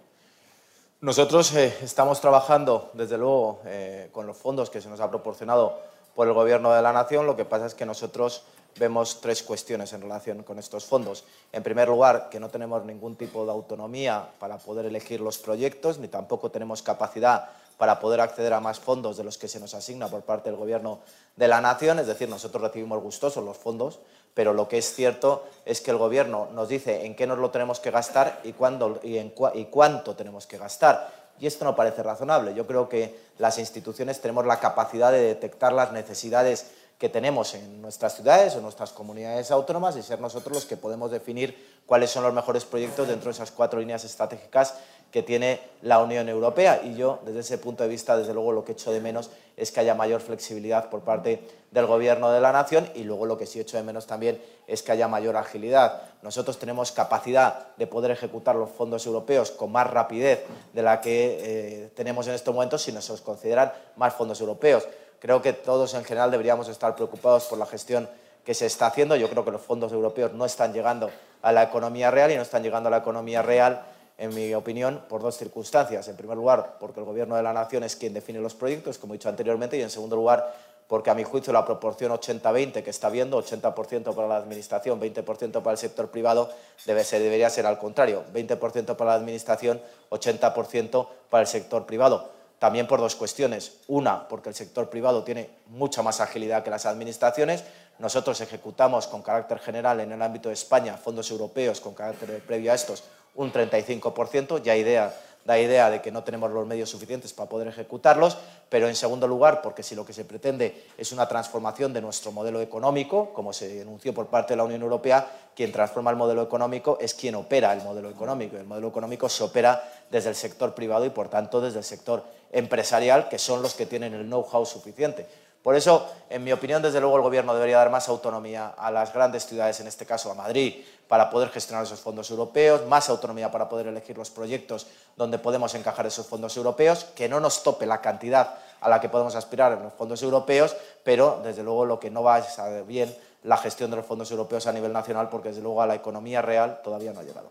Nosotros eh, estamos trabajando, desde luego, eh, con los fondos que se nos ha proporcionado por el Gobierno de la Nación. Lo que pasa es que nosotros vemos tres cuestiones en relación con estos fondos. En primer lugar, que no tenemos ningún tipo de autonomía para poder elegir los proyectos, ni tampoco tenemos capacidad para poder acceder a más fondos de los que se nos asigna por parte del Gobierno de la Nación. Es decir, nosotros recibimos gustosos los fondos, pero lo que es cierto es que el Gobierno nos dice en qué nos lo tenemos que gastar y, cuándo, y, cuánto tenemos que gastar. Y esto no parece razonable. Yo creo que las instituciones tenemos la capacidad de detectar las necesidades que tenemos en nuestras ciudades o en nuestras comunidades autónomas y ser nosotros los que podemos definir cuáles son los mejores proyectos dentro de esas cuatro líneas estratégicas que tiene la Unión Europea. Y yo, desde ese punto de vista, desde luego lo que echo de menos es que haya mayor flexibilidad por parte del Gobierno de la Nación y luego lo que sí echo de menos también es que haya mayor agilidad. Nosotros tenemos capacidad de poder ejecutar los fondos europeos con más rapidez de la que eh, tenemos en estos momentos si nos consideran más fondos europeos. Creo que todos en general deberíamos estar preocupados por la gestión que se está haciendo. Yo creo que los fondos europeos no están llegando a la economía real y no están llegando a la economía real en mi opinión, por dos circunstancias. En primer lugar, porque el Gobierno de la Nación es quien define los proyectos, como he dicho anteriormente, y en segundo lugar, porque a mi juicio la proporción 80-20 que está viendo, 80% para la Administración, 20% para el sector privado, debe ser, debería ser al contrario, 20% para la Administración, 80% para el sector privado. También por dos cuestiones. Una, porque el sector privado tiene mucha más agilidad que las administraciones. Nosotros ejecutamos con carácter general en el ámbito de España fondos europeos con carácter previo a estos un 35%, ya idea, da idea de que no tenemos los medios suficientes para poder ejecutarlos, pero en segundo lugar, porque si lo que se pretende es una transformación de nuestro modelo económico, como se denunció por parte de la Unión Europea, quien transforma el modelo económico es quien opera el modelo económico. El modelo económico se opera desde el sector privado y, por tanto, desde el sector empresarial, que son los que tienen el know-how suficiente. Por eso, en mi opinión, desde luego el Gobierno debería dar más autonomía a las grandes ciudades, en este caso a Madrid, para poder gestionar esos fondos europeos, más autonomía para poder elegir los proyectos donde podemos encajar esos fondos europeos, que no nos tope la cantidad a la que podemos aspirar en los fondos europeos, pero desde luego lo que no va es bien la gestión de los fondos europeos a nivel nacional, porque desde luego a la economía real todavía no ha llegado.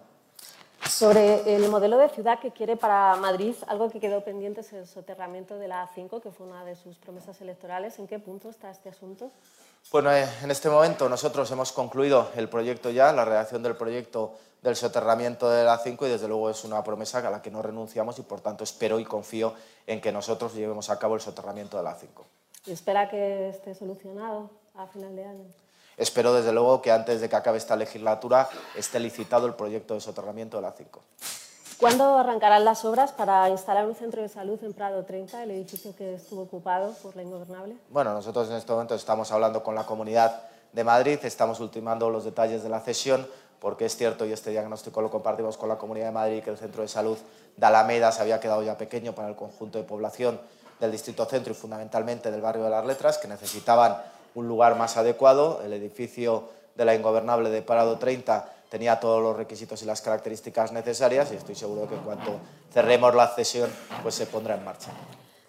Sobre el modelo de ciudad que quiere para Madrid, algo que quedó pendiente es el soterramiento de la A5, que fue una de sus promesas electorales. ¿En qué punto está este asunto? Bueno, eh, en este momento nosotros hemos concluido el proyecto ya, la redacción del proyecto del soterramiento de la A5 y desde luego es una promesa a la que no renunciamos y por tanto espero y confío en que nosotros llevemos a cabo el soterramiento de la A5. ¿Y espera que esté solucionado a final de año? Espero, desde luego, que antes de que acabe esta legislatura esté licitado el proyecto de soterramiento de la 5. ¿Cuándo arrancarán las obras para instalar un centro de salud en Prado 30, el edificio que estuvo ocupado por la ingobernable? Bueno, nosotros en este momento estamos hablando con la Comunidad de Madrid, estamos ultimando los detalles de la cesión, porque es cierto, y este diagnóstico lo compartimos con la Comunidad de Madrid, que el centro de salud de Alameda se había quedado ya pequeño para el conjunto de población del distrito centro y fundamentalmente del barrio de las Letras, que necesitaban un lugar más adecuado. El edificio de la ingobernable de Parado 30 tenía todos los requisitos y las características necesarias y estoy seguro que en cuanto cerremos la cesión pues se pondrá en marcha.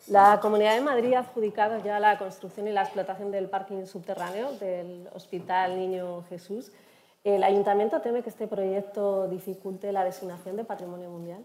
La Comunidad de Madrid ha adjudicado ya la construcción y la explotación del parking subterráneo del Hospital Niño Jesús. ¿El Ayuntamiento teme que este proyecto dificulte la designación de Patrimonio Mundial?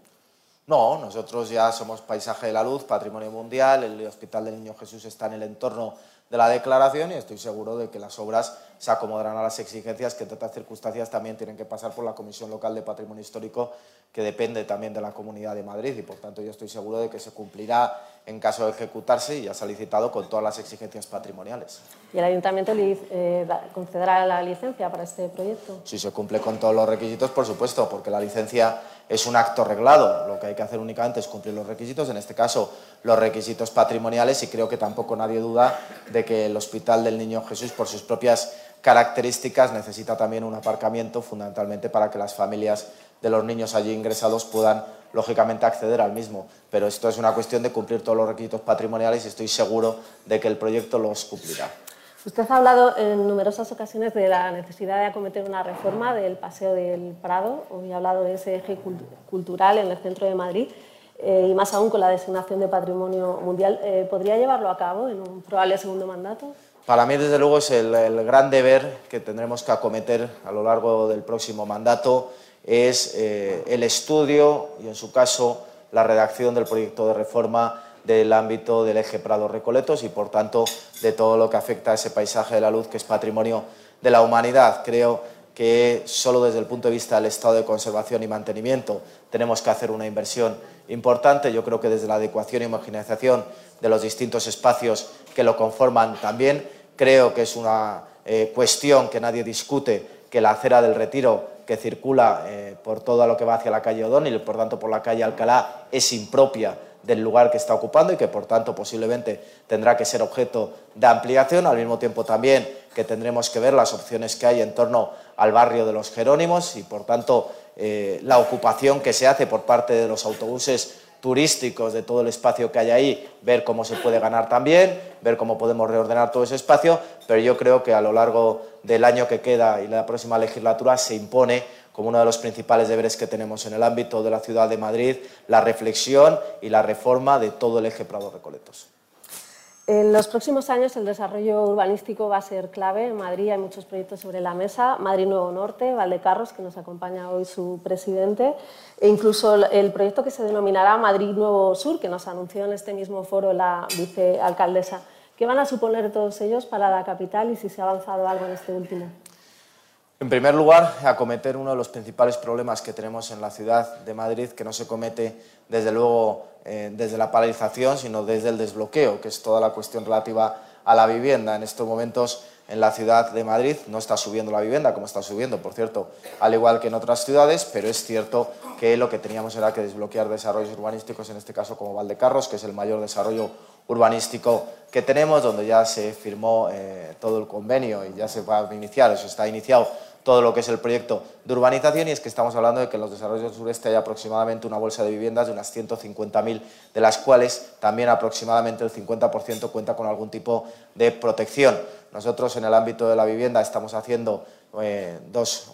No, nosotros ya somos Paisaje de la Luz, Patrimonio Mundial, el Hospital del Niño Jesús está en el entorno de la declaración y estoy seguro de que las obras se acomodarán a las exigencias que en otras circunstancias también tienen que pasar por la Comisión Local de Patrimonio Histórico que depende también de la Comunidad de Madrid y por tanto yo estoy seguro de que se cumplirá en caso de ejecutarse y ya se ha licitado con todas las exigencias patrimoniales. ¿Y el Ayuntamiento eh, concederá la licencia para este proyecto? Si se cumple con todos los requisitos, por supuesto, porque la licencia es un acto reglado. Lo que hay que hacer únicamente es cumplir los requisitos, en este caso los requisitos patrimoniales, y creo que tampoco nadie duda de que el Hospital del Niño Jesús, por sus propias características, necesita también un aparcamiento, fundamentalmente para que las familias de los niños allí ingresados puedan lógicamente acceder al mismo. Pero esto es una cuestión de cumplir todos los requisitos patrimoniales y estoy seguro de que el proyecto los cumplirá. Usted ha hablado en numerosas ocasiones de la necesidad de acometer una reforma del Paseo del Prado, hoy ha hablado de ese eje cultural en el centro de Madrid, eh, y más aún con la designación de Patrimonio Mundial. Eh, ¿Podría llevarlo a cabo en un probable segundo mandato? Para mí, desde luego, es el, gran deber que tendremos que acometer a lo largo del próximo mandato es eh, el estudio y, en su caso, la redacción del proyecto de reforma del ámbito del eje Prado-Recoletos y, por tanto, de todo lo que afecta a ese paisaje de la luz que es patrimonio de la humanidad. Creo que solo desde el punto de vista del estado de conservación y mantenimiento tenemos que hacer una inversión importante. Yo creo que desde la adecuación y homogeneización de los distintos espacios que lo conforman también, creo que es una eh, cuestión que nadie discute que la acera del retiro que circula eh, por todo lo que va hacia la calle O'Donnell por tanto por la calle Alcalá es impropia del lugar que está ocupando y que por tanto posiblemente tendrá que ser objeto de ampliación, al mismo tiempo también que tendremos que ver las opciones que hay en torno al barrio de los Jerónimos y por tanto eh, la ocupación que se hace por parte de los autobuses turísticos de todo el espacio que hay ahí, ver cómo se puede ganar también, ver cómo podemos reordenar todo ese espacio, pero yo creo que a lo largo del año que queda y la próxima legislatura se impone como uno de los principales deberes que tenemos en el ámbito de la ciudad de Madrid, la reflexión y la reforma de todo el eje Prado-Recoletos. En los próximos años el desarrollo urbanístico va a ser clave. En Madrid hay muchos proyectos sobre la mesa. Madrid Nuevo Norte, Valdecarros, que nos acompaña hoy su presidente, e incluso el proyecto que se denominará Madrid Nuevo Sur, que nos anunció en este mismo foro la vicealcaldesa. ¿Qué van a suponer todos ellos para la capital y si se ha avanzado algo en este último? En primer lugar, acometer uno de los principales problemas que tenemos en la ciudad de Madrid, que no se comete desde luego eh, desde la paralización, sino desde el desbloqueo, que es toda la cuestión relativa a la vivienda. En estos momentos en la ciudad de Madrid no está subiendo la vivienda, como está subiendo, por cierto, al igual que en otras ciudades, pero es cierto que lo que teníamos era que desbloquear desarrollos urbanísticos, en este caso como Valdecarros, que es el mayor desarrollo urbanístico que tenemos, donde ya se firmó eh, todo el convenio y ya se va a iniciar, eso está iniciado todo lo que es el proyecto de urbanización y es que estamos hablando de que en los desarrollos del sureste hay aproximadamente una bolsa de viviendas de unas 150.000, de las cuales también aproximadamente el 50% cuenta con algún tipo de protección. Nosotros en el ámbito de la vivienda estamos haciendo eh, dos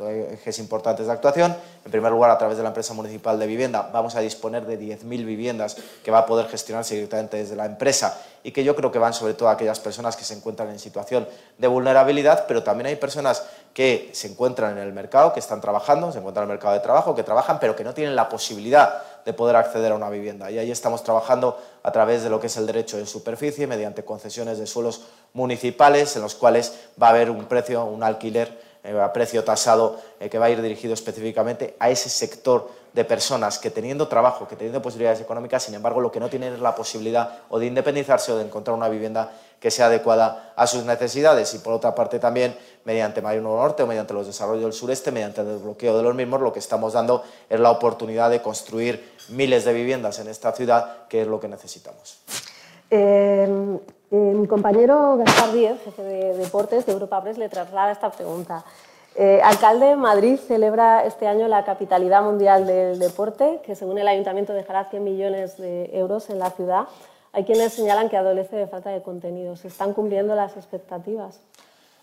ejes importantes de actuación. En primer lugar, a través de la empresa municipal de vivienda, vamos a disponer de 10.000 viviendas que va a poder gestionarse directamente desde la empresa y que yo creo que van sobre todo a aquellas personas que se encuentran en situación de vulnerabilidad, pero también hay personas que se encuentran en el mercado, que están trabajando, se encuentran en el mercado de trabajo, que trabajan, pero que no tienen la posibilidad de poder acceder a una vivienda. Y ahí estamos trabajando a través de lo que es el derecho de superficie, mediante concesiones de suelos municipales, en los cuales va a haber un precio, un alquiler a precio tasado eh, que va a ir dirigido específicamente a ese sector de personas que teniendo trabajo, que teniendo posibilidades económicas, sin embargo, lo que no tienen es la posibilidad o de independizarse o de encontrar una vivienda que sea adecuada a sus necesidades y por otra parte también mediante Marino Norte o mediante los desarrollos del sureste, mediante el desbloqueo de los mismos, lo que estamos dando es la oportunidad de construir miles de viviendas en esta ciudad, que es lo que necesitamos. Eh, mi compañero Gaspar Díez, jefe de deportes de Europa Press, le traslada esta pregunta. Eh, alcalde de Madrid celebra este año la capitalidad mundial del deporte, que según el ayuntamiento dejará 100 millones de euros en la ciudad. Hay quienes señalan que adolece de falta de contenido. ¿Se están cumpliendo las expectativas?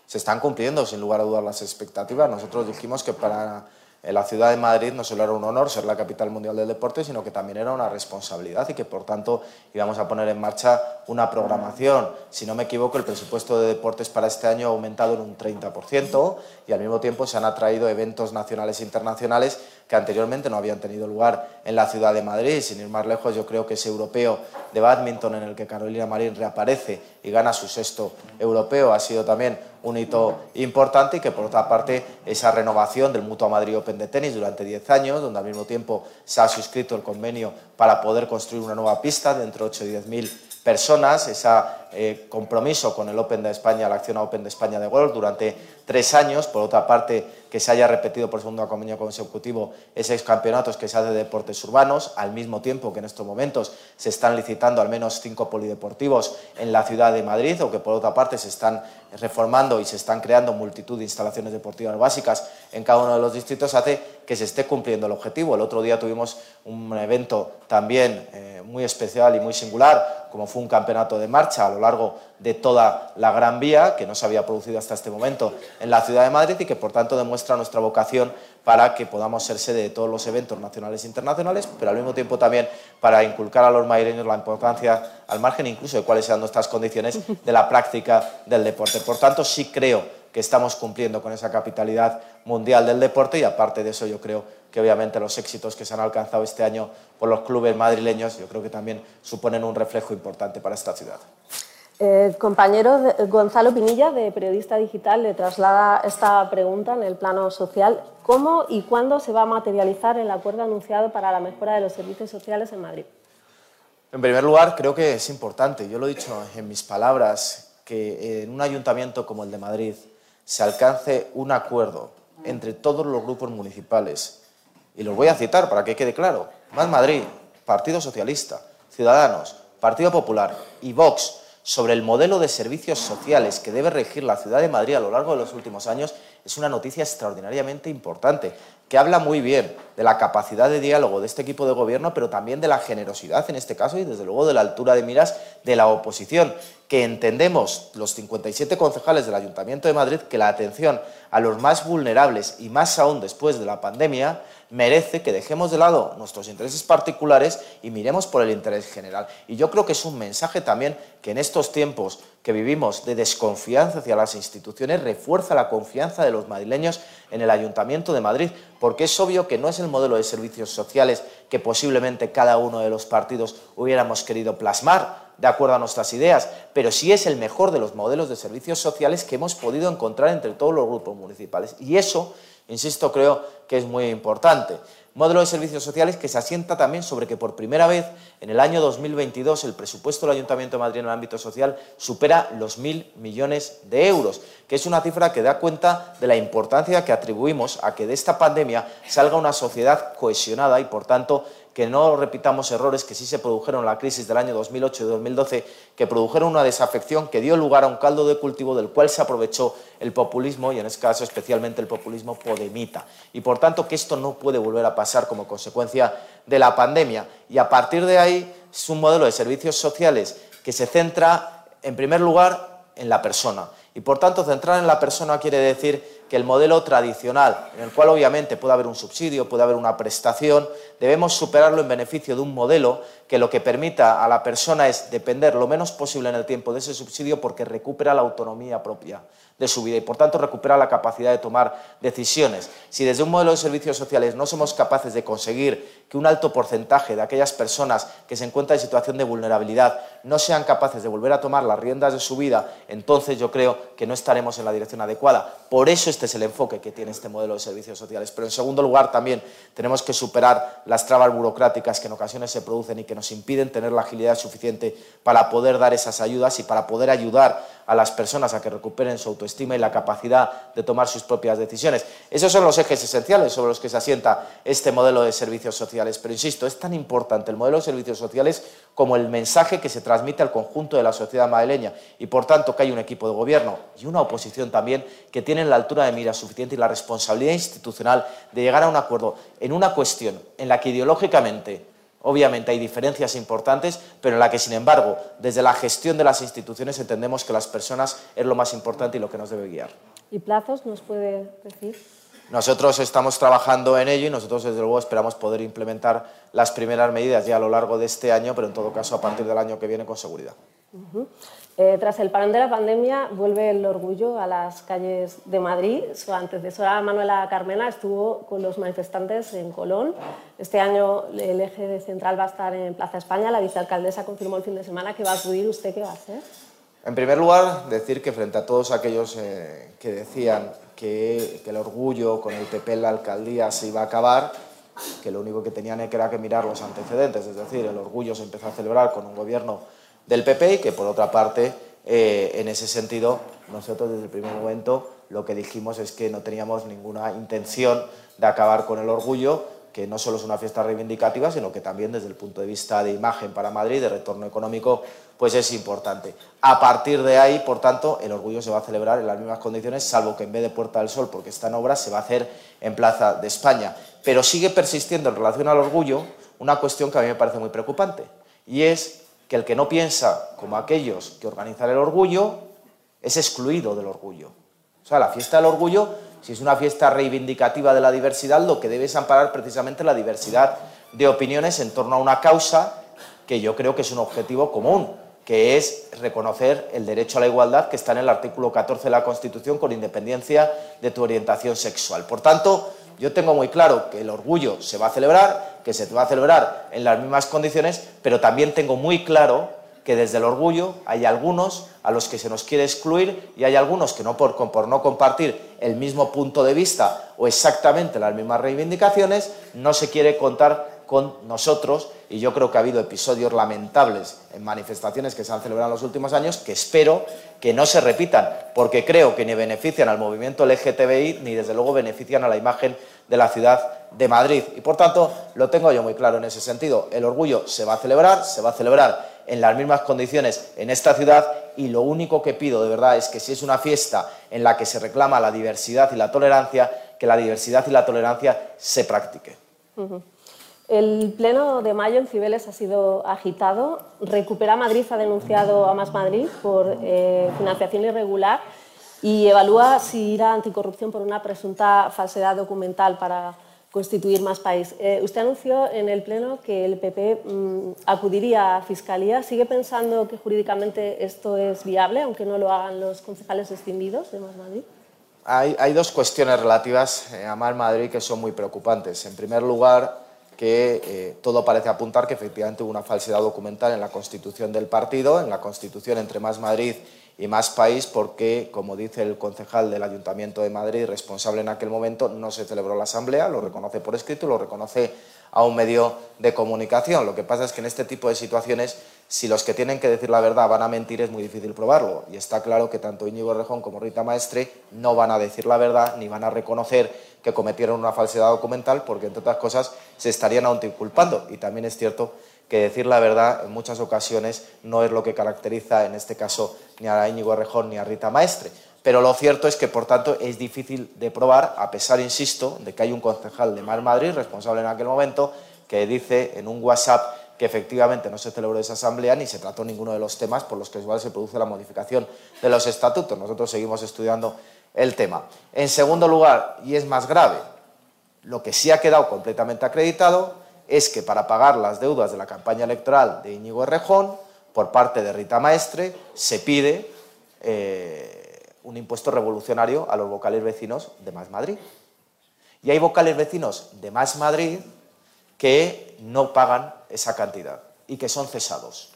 Se están cumpliendo, sin lugar a dudas, las expectativas. Nosotros dijimos que para en la ciudad de Madrid no solo era un honor ser la capital mundial del deporte, sino que también era una responsabilidad y que por tanto íbamos a poner en marcha una programación. Si no me equivoco, el presupuesto de deportes para este año ha aumentado en un 30% y al mismo tiempo se han atraído eventos nacionales e internacionales que anteriormente no habían tenido lugar en la ciudad de Madrid. Sin ir más lejos, yo creo que ese europeo de badminton en el que Carolina Marín reaparece y gana su sexto europeo ha sido también un hito importante y que por otra parte esa renovación del Mutua Madrid Open de tenis durante 10 años, donde al mismo tiempo se ha suscrito el convenio para poder construir una nueva pista de entre 8 y 10 mil personas, ese eh, compromiso con el Open de España, la acción Open de España de golf durante tres años, por otra parte que se haya repetido por segundo año consecutivo esos campeonatos que se hace de deportes urbanos, al mismo tiempo que en estos momentos se están licitando al menos cinco polideportivos en la ciudad de Madrid o que por otra parte se están reformando y se están creando multitud de instalaciones deportivas básicas en cada uno de los distritos, hace que se esté cumpliendo el objetivo. El otro día tuvimos un evento también eh, muy especial y muy singular, como fue un campeonato de marcha a lo largo de toda la Gran Vía, que no se había producido hasta este momento en la ciudad de Madrid y que por tanto demuestra nuestra vocación para que podamos ser sede de todos los eventos nacionales e internacionales, pero al mismo tiempo también para inculcar a los madrileños la importancia, al margen incluso de cuáles sean nuestras condiciones, de la práctica del deporte. Por tanto, sí creo que estamos cumpliendo con esa capitalidad mundial del deporte y aparte de eso yo creo que obviamente los éxitos que se han alcanzado este año por los clubes madrileños yo creo que también suponen un reflejo importante para esta ciudad. El compañero Gonzalo Pinilla, de Periodista Digital, le traslada esta pregunta en el plano social. ¿Cómo y cuándo se va a materializar el acuerdo anunciado para la mejora de los servicios sociales en Madrid? En primer lugar, creo que es importante, yo lo he dicho en mis palabras, que en un ayuntamiento como el de Madrid se alcance un acuerdo entre todos los grupos municipales. Y los voy a citar para que quede claro. Más Madrid, Partido Socialista, Ciudadanos, Partido Popular y Vox sobre el modelo de servicios sociales que debe regir la ciudad de Madrid a lo largo de los últimos años es una noticia extraordinariamente importante, que habla muy bien de la capacidad de diálogo de este equipo de gobierno, pero también de la generosidad en este caso y desde luego de la altura de miras de la oposición, que entendemos los 57 concejales del Ayuntamiento de Madrid que la atención a los más vulnerables y más aún después de la pandemia merece que dejemos de lado nuestros intereses particulares y miremos por el interés general. Y yo creo que es un mensaje también que en estos tiempos que vivimos de desconfianza hacia las instituciones refuerza la confianza de los madrileños en el Ayuntamiento de Madrid, porque es obvio que no es el modelo de servicios sociales que posiblemente cada uno de los partidos hubiéramos querido plasmar de acuerdo a nuestras ideas, pero sí es el mejor de los modelos de servicios sociales que hemos podido encontrar entre todos los grupos municipales. Y eso Insisto, creo que es muy importante. Modelo de servicios sociales que se asienta también sobre que por primera vez en el año 2022 el presupuesto del Ayuntamiento de Madrid en el ámbito social supera los mil millones de euros, que es una cifra que da cuenta de la importancia que atribuimos a que de esta pandemia salga una sociedad cohesionada y, por tanto, que no repitamos errores que sí se produjeron en la crisis del año 2008 y 2012, que produjeron una desafección que dio lugar a un caldo de cultivo del cual se aprovechó el populismo y en este caso especialmente el populismo podemita. Y por tanto que esto no puede volver a pasar como consecuencia de la pandemia. Y a partir de ahí es un modelo de servicios sociales que se centra en primer lugar en la persona. Y por tanto centrar en la persona quiere decir que el modelo tradicional, en el cual obviamente puede haber un subsidio, puede haber una prestación, debemos superarlo en beneficio de un modelo que lo que permita a la persona es depender lo menos posible en el tiempo de ese subsidio porque recupera la autonomía propia de su vida y por tanto recupera la capacidad de tomar decisiones. Si desde un modelo de servicios sociales no somos capaces de conseguir que un alto porcentaje de aquellas personas que se encuentran en situación de vulnerabilidad no sean capaces de volver a tomar las riendas de su vida, entonces yo creo que no estaremos en la dirección adecuada. Por eso este es el enfoque que tiene este modelo de servicios sociales. Pero en segundo lugar también tenemos que superar las trabas burocráticas que en ocasiones se producen y que nos impiden tener la agilidad suficiente para poder dar esas ayudas y para poder ayudar a las personas a que recuperen su autoestima y la capacidad de tomar sus propias decisiones. Esos son los ejes esenciales sobre los que se asienta este modelo de servicios sociales. Pero insisto, es tan importante el modelo de servicios sociales como el mensaje que se transmite al conjunto de la sociedad madrileña y por tanto que hay un equipo de gobierno y una oposición también que tienen la altura de mira suficiente y la responsabilidad institucional de llegar a un acuerdo en una cuestión en la que ideológicamente Obviamente hay diferencias importantes, pero en la que, sin embargo, desde la gestión de las instituciones entendemos que las personas es lo más importante y lo que nos debe guiar. ¿Y plazos nos puede decir? Nosotros estamos trabajando en ello y nosotros, desde luego, esperamos poder implementar las primeras medidas ya a lo largo de este año, pero en todo caso a partir del año que viene con seguridad. Eh, tras el parón de la pandemia, vuelve el orgullo a las calles de Madrid. Su antecesora Manuela Carmena estuvo con los manifestantes en Colón. Este año el eje central va a estar en Plaza España. La vicealcaldesa confirmó el fin de semana que va a acudir. ¿Usted qué va a hacer? En primer lugar, decir que frente a todos aquellos eh, que decían que, que, el orgullo con el PP en la alcaldía se iba a acabar, que lo único que tenían era que mirar los antecedentes, es decir, el orgullo se empezó a celebrar con un gobierno del PP y que por otra parte, eh, en ese sentido, nosotros desde el primer momento lo que dijimos es que no teníamos ninguna intención de acabar con el orgullo, que no solo es una fiesta reivindicativa, sino que también desde el punto de vista de imagen para Madrid, de retorno económico, pues es importante. A partir de ahí, por tanto, el orgullo se va a celebrar en las mismas condiciones, salvo que en vez de Puerta del Sol, porque está en obra, se va a hacer en Plaza de España. Pero sigue persistiendo en relación al orgullo una cuestión que a mí me parece muy preocupante, y es que el que no piensa como aquellos que organizan el orgullo es excluido del orgullo. O sea, la fiesta del orgullo, si es una fiesta reivindicativa de la diversidad, lo que debe es amparar precisamente la diversidad de opiniones en torno a una causa que yo creo que es un objetivo común, que es reconocer el derecho a la igualdad que está en el artículo 14 de la Constitución con independencia de tu orientación sexual. Por tanto, yo tengo muy claro que el orgullo se va a celebrar, que se va a celebrar en las mismas condiciones, pero también tengo muy claro que desde el orgullo hay algunos a los que se nos quiere excluir y hay algunos que no por, por, no compartir el mismo punto de vista o exactamente las mismas reivindicaciones, no se quiere contar con nosotros y yo creo que ha habido episodios lamentables en manifestaciones que se han celebrado en los últimos años que espero que no se repitan, porque creo que ni benefician al movimiento LGTBI ni desde luego benefician a la imagen de la ciudad de Madrid. Y por tanto, lo tengo yo muy claro en ese sentido. El orgullo se va a celebrar, se va a celebrar en las mismas condiciones en esta ciudad y lo único que pido de verdad es que si es una fiesta en la que se reclama la diversidad y la tolerancia, que la diversidad y la tolerancia se practique. El pleno de mayo en Cibeles ha sido agitado. Recupera Madrid ha denunciado a Más Madrid por eh, financiación irregular y evalúa si irá anticorrupción por una presunta falsedad documental para constituir más país. Eh, usted anunció en el Pleno que el PP mm, acudiría a Fiscalía. ¿Sigue pensando que jurídicamente esto es viable, aunque no lo hagan los concejales extinguidos de Más Madrid? Hay, hay dos cuestiones relativas eh, a Más Madrid que son muy preocupantes. En primer lugar, que eh, todo parece apuntar que efectivamente hubo una falsedad documental en la constitución del partido, en la constitución entre Más Madrid Más País, porque, como dice el concejal del Ayuntamiento de Madrid, responsable en aquel momento, no se celebró la asamblea, lo reconoce por escrito y lo reconoce a un medio de comunicación. Lo que pasa es que en este tipo de situaciones, si los que tienen que decir la verdad van a mentir, es muy difícil probarlo. Y está claro que tanto Íñigo Rejón como Rita Maestre no van a decir la verdad ni van a reconocer que cometieron una falsedad documental porque, entre otras cosas, se estarían autoinculpando. Y también es cierto que decir la verdad en muchas ocasiones no es lo que caracteriza, en este caso, ni a Íñigo Rejón ni a Rita Maestre. Pero lo cierto es que, por tanto, es difícil de probar, a pesar, insisto, de que hay un concejal de Mar Madrid, responsable en aquel momento, que dice en un WhatsApp que efectivamente no se celebró esa asamblea ni se trató ninguno de los temas por los que se produce la modificación de los estatutos. Nosotros seguimos estudiando el tema. En segundo lugar, y es más grave, lo que sí ha quedado completamente acreditado es que para pagar las deudas de la campaña electoral de Íñigo Errejón, por parte de Rita Maestre, se pide eh, un impuesto revolucionario a los vocales vecinos de Más Madrid. Y hay vocales vecinos de Más Madrid que no pagan esa cantidad y que son cesados.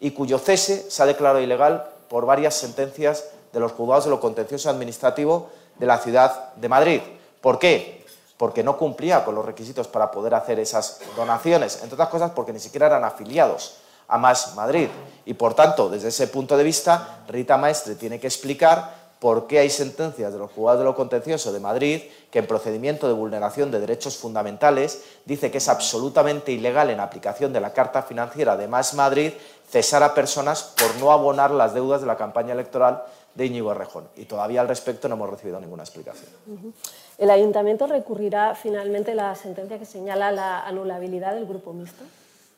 Y cuyo cese se ha declarado ilegal por varias sentencias de los juzgados de lo contencioso administrativo de la ciudad de Madrid. ¿Por qué? Porque no cumplía con los requisitos para poder hacer esas donaciones, entre otras cosas porque ni siquiera eran afiliados a Más Madrid. Y por tanto, desde ese punto de vista, Rita Maestre tiene que explicar por qué hay sentencias de los juzgados de lo contencioso de Madrid que en procedimiento de vulneración de derechos fundamentales dice que es absolutamente ilegal en aplicación de la Carta Financiera de Más Madrid cesar a personas por no abonar las deudas de la campaña electoral de Íñigo Errejón. Y todavía al respecto no hemos recibido ninguna explicación. ¿El ayuntamiento recurrirá finalmente la sentencia que señala la anulabilidad del grupo mixto?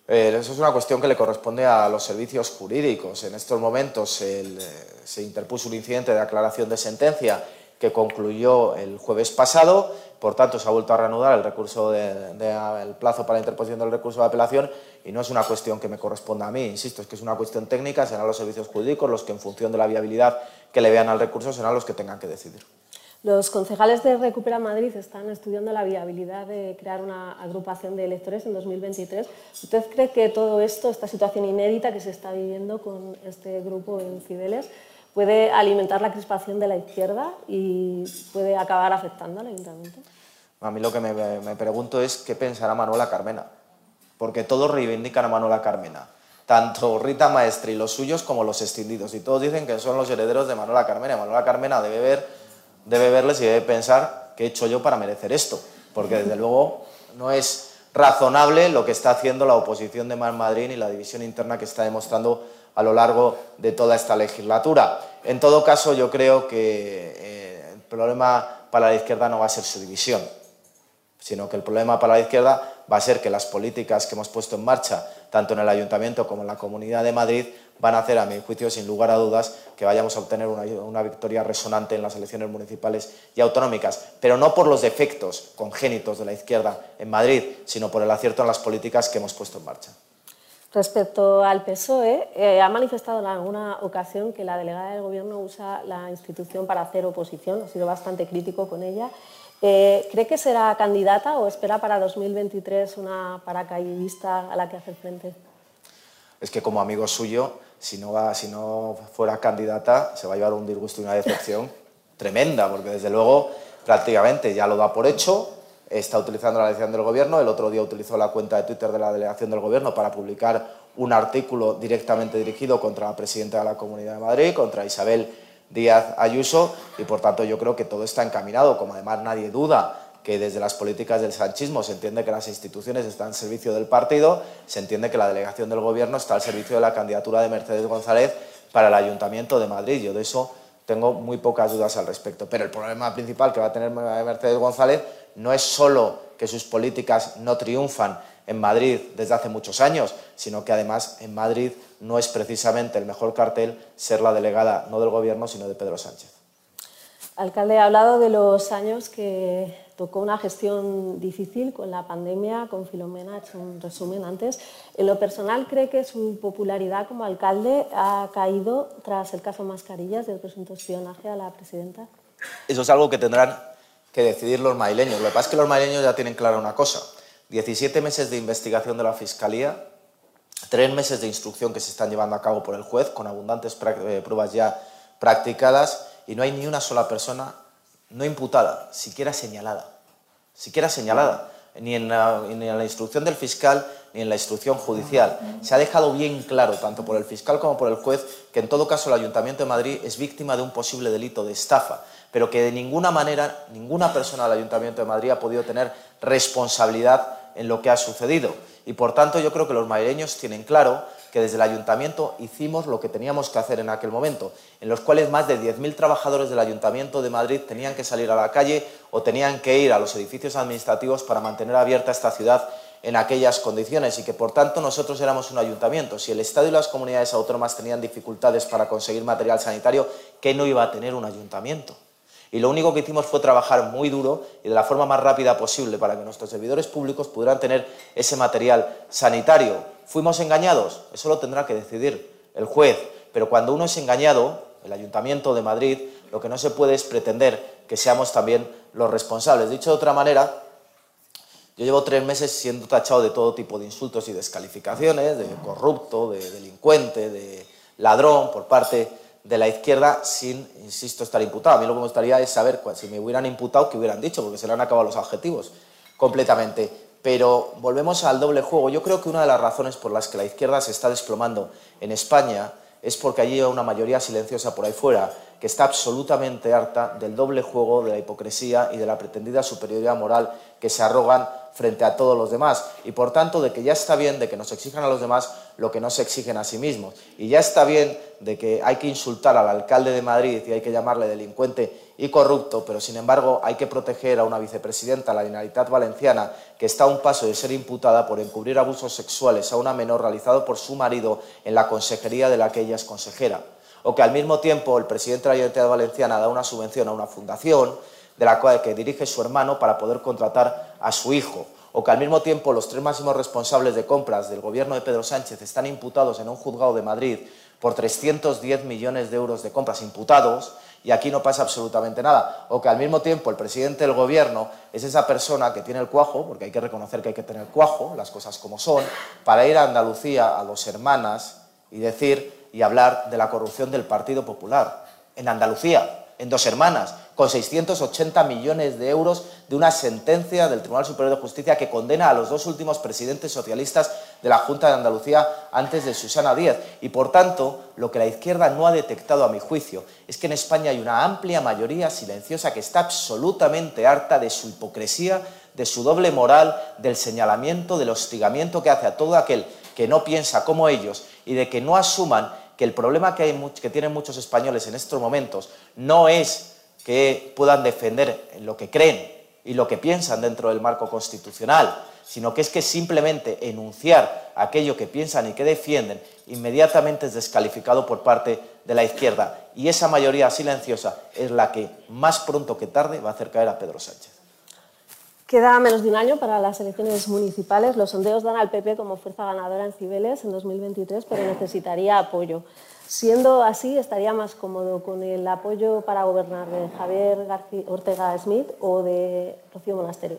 Eh, eso es una cuestión que le corresponde a los servicios jurídicos. En estos momentos se interpuso un incidente de aclaración de sentencia que concluyó el jueves pasado, por tanto se ha vuelto a reanudar el, recurso el plazo para la interposición del recurso de apelación y no es una cuestión que me corresponda a mí, insisto, es que es una cuestión técnica, serán los servicios jurídicos los que en función de la viabilidad que le vean al recurso serán los que tengan que decidir. Los concejales de Recupera Madrid están estudiando la viabilidad de crear una agrupación de electores en 2023. ¿Usted cree que todo esto, esta situación inédita que se está viviendo con este grupo en Cibeles, puede alimentar la crispación de la izquierda y puede acabar afectando al? A mí lo que me, pregunto es qué pensará Manuela Carmena, porque todos reivindican a Manuela Carmena tanto Rita Maestre y los suyos como los extendidos. Y todos dicen que son los herederos de Manuela Carmena. Manuela Carmena debe ver debe verles y debe pensar qué he hecho yo para merecer esto, porque desde luego no es razonable lo que está haciendo la oposición de Mar Madrid y la división interna que está demostrando a lo largo de toda esta legislatura. En todo caso, yo creo que eh, el problema para la izquierda no va a ser su división, sino que el problema para la izquierda va a ser que las políticas que hemos puesto en marcha, tanto en el Ayuntamiento como en la Comunidad de Madrid, van a hacer, a mi juicio, sin lugar a dudas, que vayamos a obtener una, victoria resonante en las elecciones municipales y autonómicas, pero no por los defectos congénitos de la izquierda en Madrid, sino por el acierto en las políticas que hemos puesto en marcha. Respecto al PSOE, eh, ha manifestado en alguna ocasión que la delegada del Gobierno usa la institución para hacer oposición, ha sido bastante crítico con ella. Eh, ¿Cree que será candidata o espera para 2023 una paracaidista a la que hacer frente? Es que como amigo suyo si no, va, si no fuera candidata, se va a llevar un disgusto y una decepción tremenda, porque desde luego prácticamente ya lo da por hecho, está utilizando la delegación del Gobierno. El otro día utilizó la cuenta de Twitter de la delegación del Gobierno para publicar un artículo directamente dirigido contra la presidenta de la Comunidad de Madrid, contra Isabel Díaz Ayuso, y por tanto yo creo que todo está encaminado, como además nadie duda que desde las políticas del sanchismo se entiende que las instituciones están al servicio del partido, se entiende que la delegación del Gobierno está al servicio de la candidatura de Mercedes González para el Ayuntamiento de Madrid. Yo de eso tengo muy pocas dudas al respecto. Pero el problema principal que va a tener Mercedes González no es solo que sus políticas no triunfan en Madrid desde hace muchos años, sino que además en Madrid no es precisamente el mejor cartel ser la delegada no del Gobierno, sino de Pedro Sánchez. Alcalde, ha hablado de los años que tocó una gestión difícil con la pandemia, con Filomena, ha hecho un resumen antes. En lo personal, ¿cree que su popularidad como alcalde ha caído tras el caso Mascarillas del presunto espionaje a la presidenta? Eso es algo que tendrán que decidir los maileños. Lo que pasa es que los maileños ya tienen clara una cosa. 17 meses de investigación de la Fiscalía, tres meses de instrucción que se están llevando a cabo por el juez, con abundantes eh, pruebas ya practicadas, y no hay ni una sola persona no imputada, siquiera señalada. Siquiera señalada. Ni en, la, instrucción del fiscal ni en la instrucción judicial. Se ha dejado bien claro, tanto por el fiscal como por el juez, que en todo caso el Ayuntamiento de Madrid es víctima de un posible delito de estafa, pero que de ninguna manera ninguna persona del Ayuntamiento de Madrid ha podido tener responsabilidad en lo que ha sucedido. Y por tanto yo creo que los madrileños tienen claro que desde el ayuntamiento hicimos lo que teníamos que hacer en aquel momento, en los cuales más de 10.000 trabajadores del ayuntamiento de Madrid tenían que salir a la calle o tenían que ir a los edificios administrativos para mantener abierta esta ciudad en aquellas condiciones y que por tanto nosotros éramos un ayuntamiento. Si el Estado y las comunidades autónomas tenían dificultades para conseguir material sanitario, ¿qué no iba a tener un ayuntamiento? Y lo único que hicimos fue trabajar muy duro y de la forma más rápida posible para que nuestros servidores públicos pudieran tener ese material sanitario. ¿Fuimos engañados? Eso lo tendrá que decidir el juez. Pero cuando uno es engañado, el Ayuntamiento de Madrid, lo que no se puede es pretender que seamos también los responsables. Dicho de otra manera, yo llevo tres meses siendo tachado de todo tipo de insultos y descalificaciones, de corrupto, de delincuente, de ladrón por parte de la izquierda sin, insisto, estar imputado. A mí lo que me gustaría es saber si me hubieran imputado qué hubieran dicho, porque se le han acabado los adjetivos completamente. Pero volvemos al doble juego. Yo creo que una de las razones por las que la izquierda se está desplomando en España es porque allí hay una mayoría silenciosa por ahí fuera que está absolutamente harta del doble juego, de la hipocresía y de la pretendida superioridad moral que se arrogan frente a todos los demás y por tanto de que ya está bien de que nos exijan a los demás lo que no se exigen a sí mismos y ya está bien de que hay que insultar al alcalde de Madrid y hay que llamarle delincuente y corrupto, pero sin embargo hay que proteger a una vicepresidenta, la Generalitat Valenciana, que está a un paso de ser imputada por encubrir abusos sexuales a una menor realizado por su marido en la consejería de la que ella es consejera. O que al mismo tiempo el presidente de la Generalitat Valenciana da una subvención a una fundación de la cual que dirige su hermano para poder contratar a su hijo, o que al mismo tiempo los tres máximos responsables de compras del gobierno de Pedro Sánchez están imputados en un juzgado de Madrid por 310 millones de euros de compras imputados y aquí no pasa absolutamente nada. O que al mismo tiempo el presidente del gobierno es esa persona que tiene el cuajo, porque hay que reconocer que hay que tener cuajo, las cosas como son, para ir a Andalucía a los hermanas y decir y hablar de la corrupción del Partido Popular. En Andalucía, en dos hermanas, con 680 millones de euros de una sentencia del Tribunal Superior de Justicia que condena a los dos últimos presidentes socialistas de la Junta de Andalucía antes de Susana Díaz. Y por tanto, lo que la izquierda no ha detectado, a mi juicio, es que en España hay una amplia mayoría silenciosa que está absolutamente harta de su hipocresía, de su doble moral, del señalamiento, del hostigamiento que hace a todo aquel que no piensa como ellos y de que no asuman que el problema que, que tienen muchos españoles en estos momentos no es que puedan defender lo que creen y lo que piensan dentro del marco constitucional, sino que es que simplemente enunciar aquello que piensan y que defienden inmediatamente es descalificado por parte de la izquierda. Y esa mayoría silenciosa es la que más pronto que tarde va a hacer caer a Pedro Sánchez. Queda menos de un año para las elecciones municipales. Los sondeos dan al PP como fuerza ganadora en Cibeles en 2023, pero necesitaría apoyo. Siendo así, estaría más cómodo con el apoyo para gobernar de Javier Ortega Smith o de Rocío Monasterio.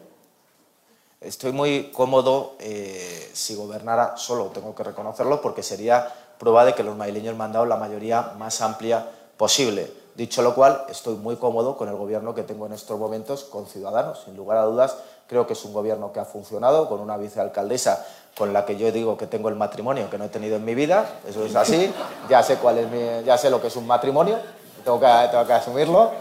Estoy muy cómodo eh, si gobernara solo, tengo que reconocerlo, porque sería prueba de que los madrileños me han dado la mayoría más amplia posible. Dicho lo cual, estoy muy cómodo con el gobierno que tengo en estos momentos con Ciudadanos. Sin lugar a dudas, creo que es un gobierno que ha funcionado, con una vicealcaldesa con la que yo digo que tengo el matrimonio que no he tenido en mi vida. Eso es así. Ya sé, cuál es ya sé lo que es un matrimonio, tengo que, que asumirlo.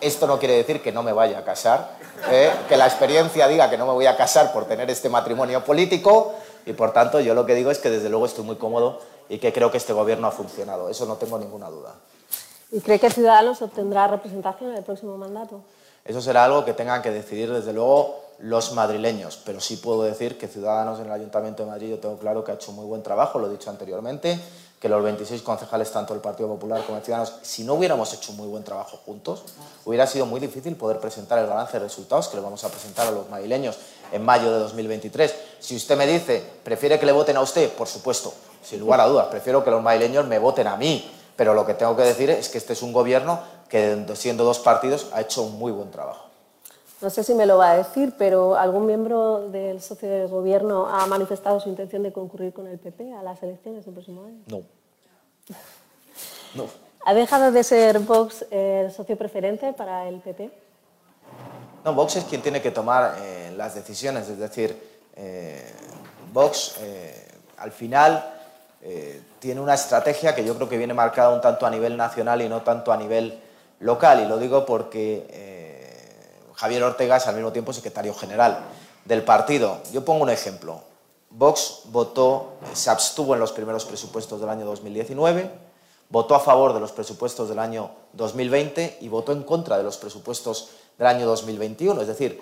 Esto no quiere decir que no me vaya a casar, ¿eh? que la experiencia diga que no me voy a casar por tener este matrimonio político y por tanto yo lo que digo es que desde luego estoy muy cómodo y que creo que este gobierno ha funcionado. Eso no tengo ninguna duda. ¿Y cree que Ciudadanos obtendrá representación en el próximo mandato? Eso será algo que tengan que decidir desde luego los madrileños, pero sí puedo decir que Ciudadanos en el Ayuntamiento de Madrid yo tengo claro que ha hecho muy buen trabajo, lo he dicho anteriormente, que los 26 concejales, tanto del Partido Popular como de Ciudadanos, si no hubiéramos hecho muy buen trabajo juntos, hubiera sido muy difícil poder presentar el balance de resultados que le vamos a presentar a los madrileños en mayo de 2023. Si usted me dice, ¿prefiere que le voten a usted? Por supuesto, sin lugar a dudas, prefiero que los madrileños me voten a mí, pero lo que tengo que decir es que este es un gobierno que, siendo dos partidos, ha hecho un muy buen trabajo. No sé si me lo va a decir, pero ¿algún miembro del socio de gobierno ha manifestado su intención de concurrir con el PP a las elecciones del próximo año? No. No. ¿Ha dejado de ser Vox el socio preferente para el PP? No, Vox es quien tiene que tomar eh, las decisiones, es decir, eh, Vox eh, al final tiene una estrategia que yo creo que viene marcada un tanto a nivel nacional y no tanto a nivel local, y lo digo porque Javier Ortega es al mismo tiempo secretario general del partido. Yo pongo un ejemplo. Vox votó, se abstuvo en los primeros presupuestos del año 2019, votó a favor de los presupuestos del año 2020 y votó en contra de los presupuestos del año 2021. Es decir,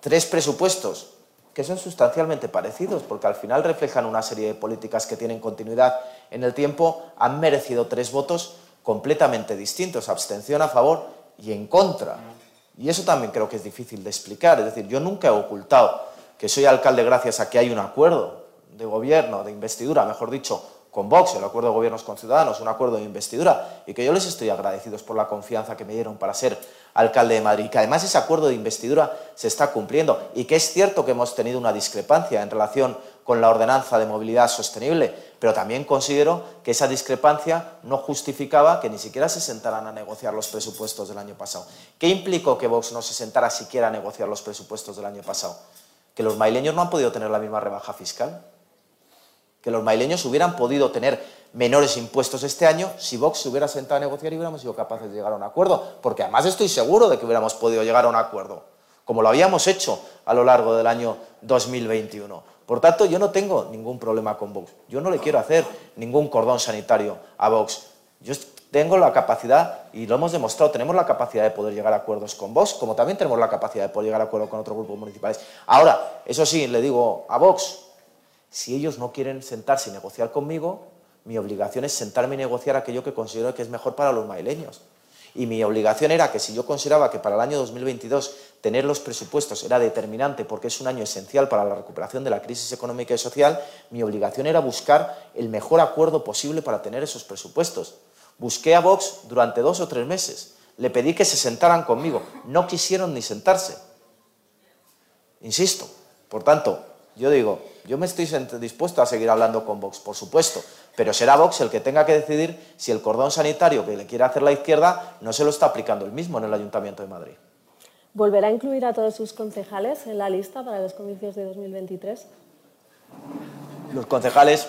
tres presupuestos que son sustancialmente parecidos, porque al final reflejan una serie de políticas que tienen continuidad en el tiempo, han merecido tres votos completamente distintos, abstención a favor y en contra. Y eso también creo que es difícil de explicar. Es decir, yo nunca he ocultado que soy alcalde gracias a que hay un acuerdo de gobierno, de investidura, mejor dicho, con Vox, el acuerdo de gobiernos con Ciudadanos, un acuerdo de investidura, y que yo les estoy agradecidos por la confianza que me dieron para ser alcalde de Madrid, y que además ese acuerdo de investidura se está cumpliendo, y que es cierto que hemos tenido una discrepancia en relación con la ordenanza de movilidad sostenible, pero también considero que esa discrepancia no justificaba que ni siquiera se sentaran a negociar los presupuestos del año pasado. ¿Qué implicó que Vox no se sentara siquiera a negociar los presupuestos del año pasado? ¿Que los maileños no han podido tener la misma rebaja fiscal? que los maileños hubieran podido tener menores impuestos este año si Vox se hubiera sentado a negociar y hubiéramos sido capaces de llegar a un acuerdo, porque además estoy seguro de que hubiéramos podido llegar a un acuerdo, como lo habíamos hecho a lo largo del año 2021. Por tanto, yo no tengo ningún problema con Vox. Yo no le quiero hacer ningún cordón sanitario a Vox. Yo tengo la capacidad, y lo hemos demostrado, tenemos la capacidad de poder llegar a acuerdos con Vox, como también tenemos la capacidad de poder llegar a acuerdos con otros grupos municipales. Ahora, eso sí, le digo a Vox, si ellos no quieren sentarse y negociar conmigo, mi obligación es sentarme y negociar aquello que considero que es mejor para los maileños. Y mi obligación era que si yo consideraba que para el año 2022 tener los presupuestos era determinante porque es un año esencial para la recuperación de la crisis económica y social, mi obligación era buscar el mejor acuerdo posible para tener esos presupuestos. Busqué a Vox durante dos o tres meses. Le pedí que se sentaran conmigo. No quisieron ni sentarse. Insisto. Por tanto, yo digo, yo me estoy dispuesto a seguir hablando con Vox, por supuesto, pero será Vox el que tenga que decidir si el cordón sanitario que le quiere hacer la izquierda no se lo está aplicando el mismo en el Ayuntamiento de Madrid. ¿Volverá a incluir a todos sus concejales en la lista para los comicios de 2023? Los concejales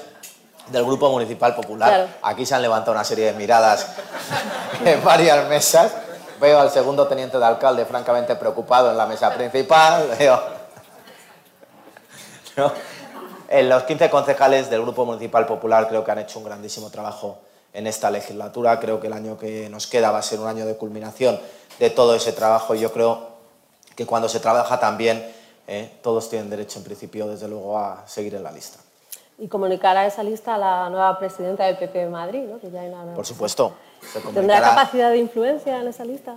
del Grupo Municipal Popular. Aquí se han levantado una serie de miradas en varias mesas. Veo al segundo teniente de alcalde francamente preocupado en la mesa principal. Veo los 15 concejales del Grupo Municipal Popular creo que han hecho un grandísimo trabajo en esta legislatura. Creo que el año que nos queda va a ser un año de culminación de todo ese trabajo y yo creo que cuando se trabaja tan bien, eh, todos tienen derecho en principio, desde luego, a seguir en la lista. Y comunicará esa lista a la nueva presidenta del PP de Madrid, ¿no? que ya hay Por supuesto. ¿Tendrá capacidad de influencia en esa lista?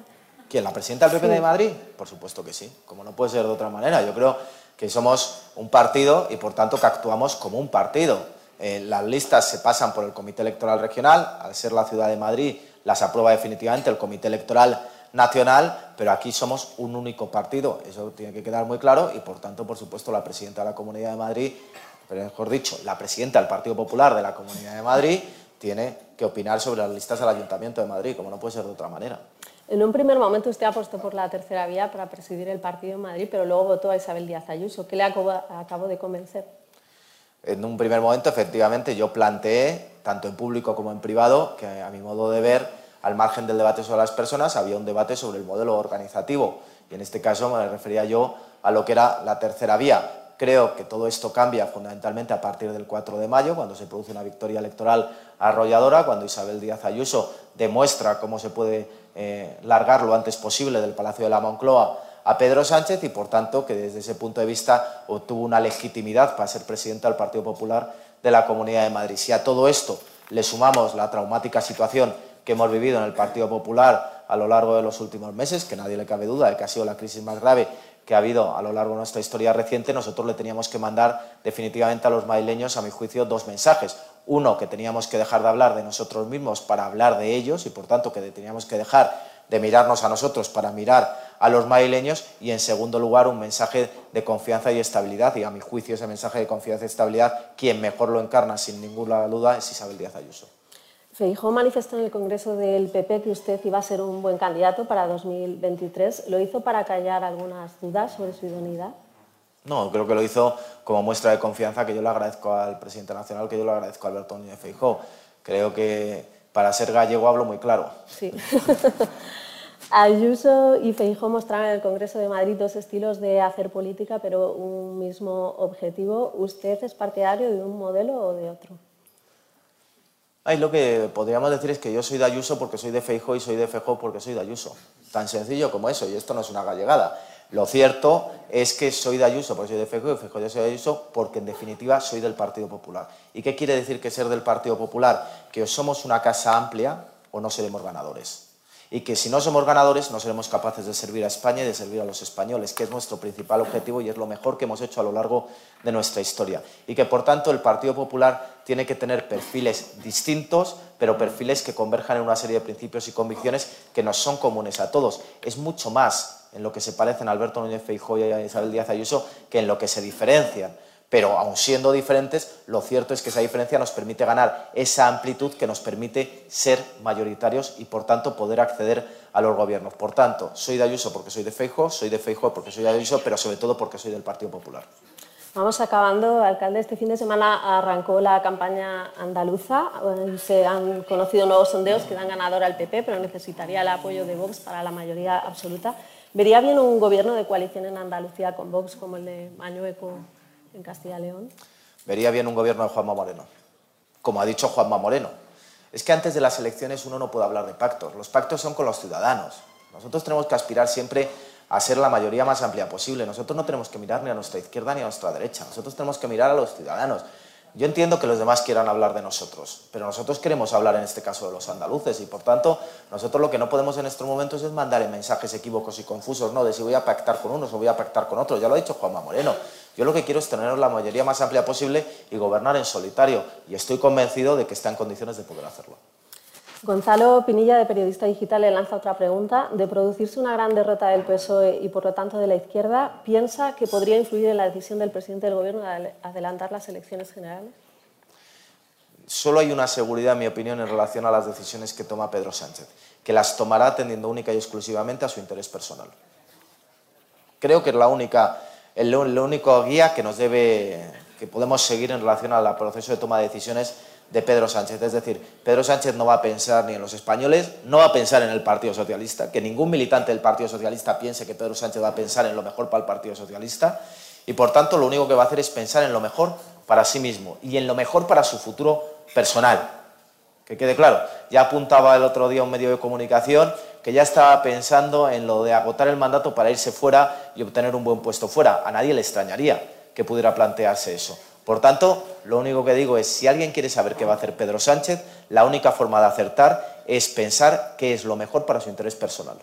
¿Quién? ¿La presidenta del PP de Madrid? Por supuesto que sí, como no puede ser de otra manera. Yo creo que somos un partido y por tanto que actuamos como un partido. Eh, las listas se pasan por el Comité Electoral Regional, al ser la ciudad de Madrid las aprueba definitivamente el Comité Electoral Nacional, pero aquí somos un único partido, eso tiene que quedar muy claro y por tanto, por supuesto, la presidenta de la Comunidad de Madrid, pero mejor dicho, la presidenta del Partido Popular de la Comunidad de Madrid tiene que opinar sobre las listas del Ayuntamiento de Madrid, como no puede ser de otra manera. En un primer momento usted apostó por la tercera vía para presidir el partido en Madrid, pero luego votó a Isabel Díaz Ayuso. ¿Qué le acabó de convencer? En un primer momento, efectivamente, yo planteé, tanto en público como en privado, que a mi modo de ver, al margen del debate sobre las personas, había un debate sobre el modelo organizativo. Y en este caso me refería yo a lo que era la tercera vía. Creo que todo esto cambia fundamentalmente a partir del 4 de mayo, cuando se produce una victoria electoral arrolladora, cuando Isabel Díaz Ayuso demuestra cómo se puede eh, largar lo antes posible del Palacio de la Moncloa a Pedro Sánchez y, por tanto, que desde ese punto de vista obtuvo una legitimidad para ser presidente del Partido Popular de la Comunidad de Madrid. Si a todo esto le sumamos la traumática situación que hemos vivido en el Partido Popular a lo largo de los últimos meses, que nadie le cabe duda de que ha sido la crisis más grave que ha habido a lo largo de nuestra historia reciente, nosotros le teníamos que mandar definitivamente a los madrileños, a mi juicio, dos mensajes. Uno, que teníamos que dejar de hablar de nosotros mismos para hablar de ellos y, por tanto, que teníamos que dejar de mirarnos a nosotros para mirar a los madrileños y, en segundo lugar, un mensaje de confianza y estabilidad. Y, a mi juicio, ese mensaje de confianza y estabilidad, quien mejor lo encarna, sin ninguna duda, es Isabel Díaz Ayuso. Feijó manifestó en el Congreso del PP que usted iba a ser un buen candidato para 2023. ¿Lo hizo para callar algunas dudas sobre su idoneidad? No, creo que lo hizo como muestra de confianza que yo le agradezco al presidente nacional, que yo le agradezco a Alberto Núñez Feijó. Creo que para ser gallego hablo muy claro. Sí. Ayuso y Feijó mostraron en el Congreso de Madrid dos estilos de hacer política, pero un mismo objetivo. ¿Usted es partidario de un modelo o de otro? Ahí lo que podríamos decir es que yo soy de Ayuso porque soy de Feijóo y soy de Feijóo porque soy de Ayuso. Tan sencillo como eso, y esto no es una gallegada. Lo cierto es que soy de Ayuso porque soy de Feijóo Feijóo soy de Ayuso porque en definitiva soy del Partido Popular. ¿Y qué quiere decir que ser del Partido Popular? Que somos una casa amplia o no seremos ganadores y que si no somos ganadores no seremos capaces de servir a España y de servir a los españoles, que es nuestro principal objetivo y es lo mejor que hemos hecho a lo largo de nuestra historia. Y que por tanto el Partido Popular tiene que tener perfiles distintos, pero perfiles que converjan en una serie de principios y convicciones que nos son comunes a todos. Es mucho más en lo que se parecen Alberto Núñez Feijóo y Isabel Díaz Ayuso que en lo que se diferencian pero aun siendo diferentes, lo cierto es que esa diferencia nos permite ganar esa amplitud que nos permite ser mayoritarios y, por tanto, poder acceder a los gobiernos. Por tanto, soy de Ayuso porque soy de Feijo, soy de Feijo porque soy de Ayuso, pero sobre todo porque soy del Partido Popular. Vamos acabando, alcalde. Este fin de semana arrancó la campaña andaluza. Se han conocido nuevos sondeos que dan ganador al PP, pero necesitaría el apoyo de Vox para la mayoría absoluta. ¿Vería bien un gobierno de coalición en Andalucía con Vox como el de Mañueco en Castilla y León? Vería bien un gobierno de Juanma Moreno, como ha dicho Juanma Moreno. Es que antes de las elecciones uno no puede hablar de pactos. Los pactos son con los ciudadanos. Nosotros tenemos que aspirar siempre a ser la mayoría más amplia posible. Nosotros no tenemos que mirar ni a nuestra izquierda ni a nuestra derecha. Nosotros tenemos que mirar a los ciudadanos. Yo entiendo que los demás quieran hablar de nosotros, pero nosotros queremos hablar en este caso de los andaluces y por tanto nosotros lo que no podemos en estos momentos es mandar mensajes equívocos y confusos, no, de si voy a pactar con unos o voy a pactar con otros. Ya lo ha dicho Juanma Moreno. Yo lo que quiero es tener la mayoría más amplia posible y gobernar en solitario y estoy convencido de que está en condiciones de poder hacerlo. Gonzalo Pinilla, de Periodista Digital, le lanza otra pregunta. De producirse una gran derrota del PSOE y, por lo tanto, de la izquierda, ¿piensa que podría influir en la decisión del presidente del Gobierno de adelantar las elecciones generales? Solo hay una seguridad, en mi opinión, en relación a las decisiones que toma Pedro Sánchez, que las tomará atendiendo única y exclusivamente a su interés personal. Creo que es la única el, único guía que nos debe, que podemos seguir en relación al proceso de toma de decisiones de Pedro Sánchez. Es decir, Pedro Sánchez no va a pensar ni en los españoles, no va a pensar en el Partido Socialista, que ningún militante del Partido Socialista piense que Pedro Sánchez va a pensar en lo mejor para el Partido Socialista, y por tanto lo único que va a hacer es pensar en lo mejor para sí mismo y en lo mejor para su futuro personal. Que quede claro, ya apuntaba el otro día un medio de comunicación que ya estaba pensando en lo de agotar el mandato para irse fuera y obtener un buen puesto fuera. A nadie le extrañaría que pudiera plantearse eso. Por tanto, lo único que digo es, si alguien quiere saber qué va a hacer Pedro Sánchez, la única forma de acertar es pensar qué es lo mejor para su interés personal.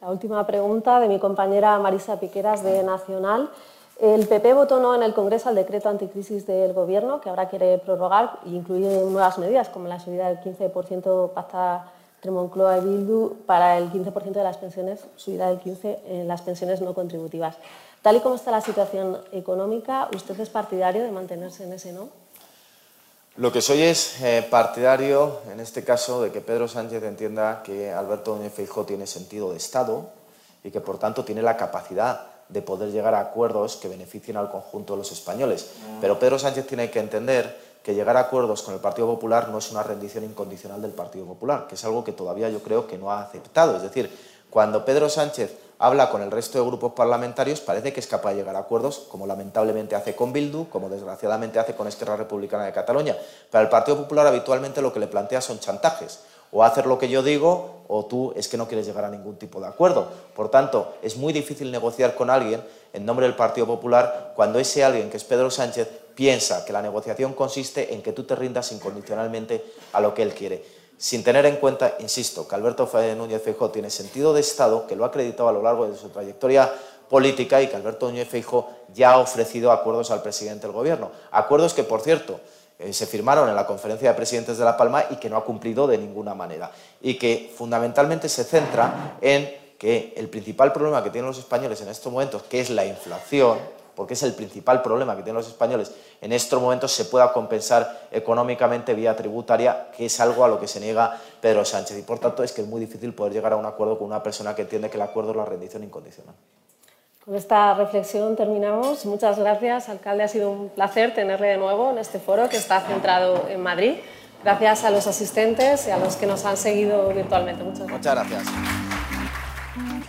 La última pregunta de mi compañera Marisa Piqueras de Nacional. El PP votó no en el Congreso al decreto anticrisis del Gobierno, que ahora quiere prorrogar e incluir nuevas medidas, como la subida del 15% pactada entre Moncloa y Bildu para el 15% de las pensiones, subida del 15% en las pensiones no contributivas. Tal y como está la situación económica, ¿usted es partidario de mantenerse en ese no? Lo que soy es eh, partidario, en este caso, de que Pedro Sánchez entienda que Alberto Núñez Feijóo tiene sentido de Estado y que, por tanto, tiene la capacidad de poder llegar a acuerdos que beneficien al conjunto de los españoles. Pero Pedro Sánchez tiene que entender que llegar a acuerdos con el Partido Popular no es una rendición incondicional del Partido Popular, que es algo que todavía yo creo que no ha aceptado. Es decir, cuando Pedro Sánchez habla con el resto de grupos parlamentarios, parece que es capaz de llegar a acuerdos, como lamentablemente hace con Bildu, como desgraciadamente hace con Esquerra Republicana de Cataluña. Pero al Partido Popular habitualmente lo que le plantea son chantajes. O hacer lo que yo digo, o tú es que no quieres llegar a ningún tipo de acuerdo. Por tanto, es muy difícil negociar con alguien en nombre del Partido Popular cuando ese alguien, que es Pedro Sánchez, piensa que la negociación consiste en que tú te rindas incondicionalmente a lo que él quiere sin tener en cuenta, insisto, que Alberto Núñez Feijóo tiene sentido de Estado, que lo ha acreditado a lo largo de su trayectoria política y que Alberto Núñez Feijóo ya ha ofrecido acuerdos al presidente del Gobierno. Acuerdos que, por cierto, eh, se firmaron en la conferencia de presidentes de La Palma y que no ha cumplido de ninguna manera. Y que fundamentalmente se centra en que el principal problema que tienen los españoles en estos momentos, que es la inflación, porque es el principal problema que tienen los españoles, en estos momentos se pueda compensar económicamente vía tributaria, que es algo a lo que se niega Pedro Sánchez. Y por tanto es que es muy difícil poder llegar a un acuerdo con una persona que entiende que el acuerdo es la rendición incondicional. Con esta reflexión terminamos. Muchas gracias, alcalde. Ha sido un placer tenerle de nuevo en este foro que está centrado en Madrid. Gracias a los asistentes y a los que nos han seguido virtualmente. Muchas gracias. Muchas gracias.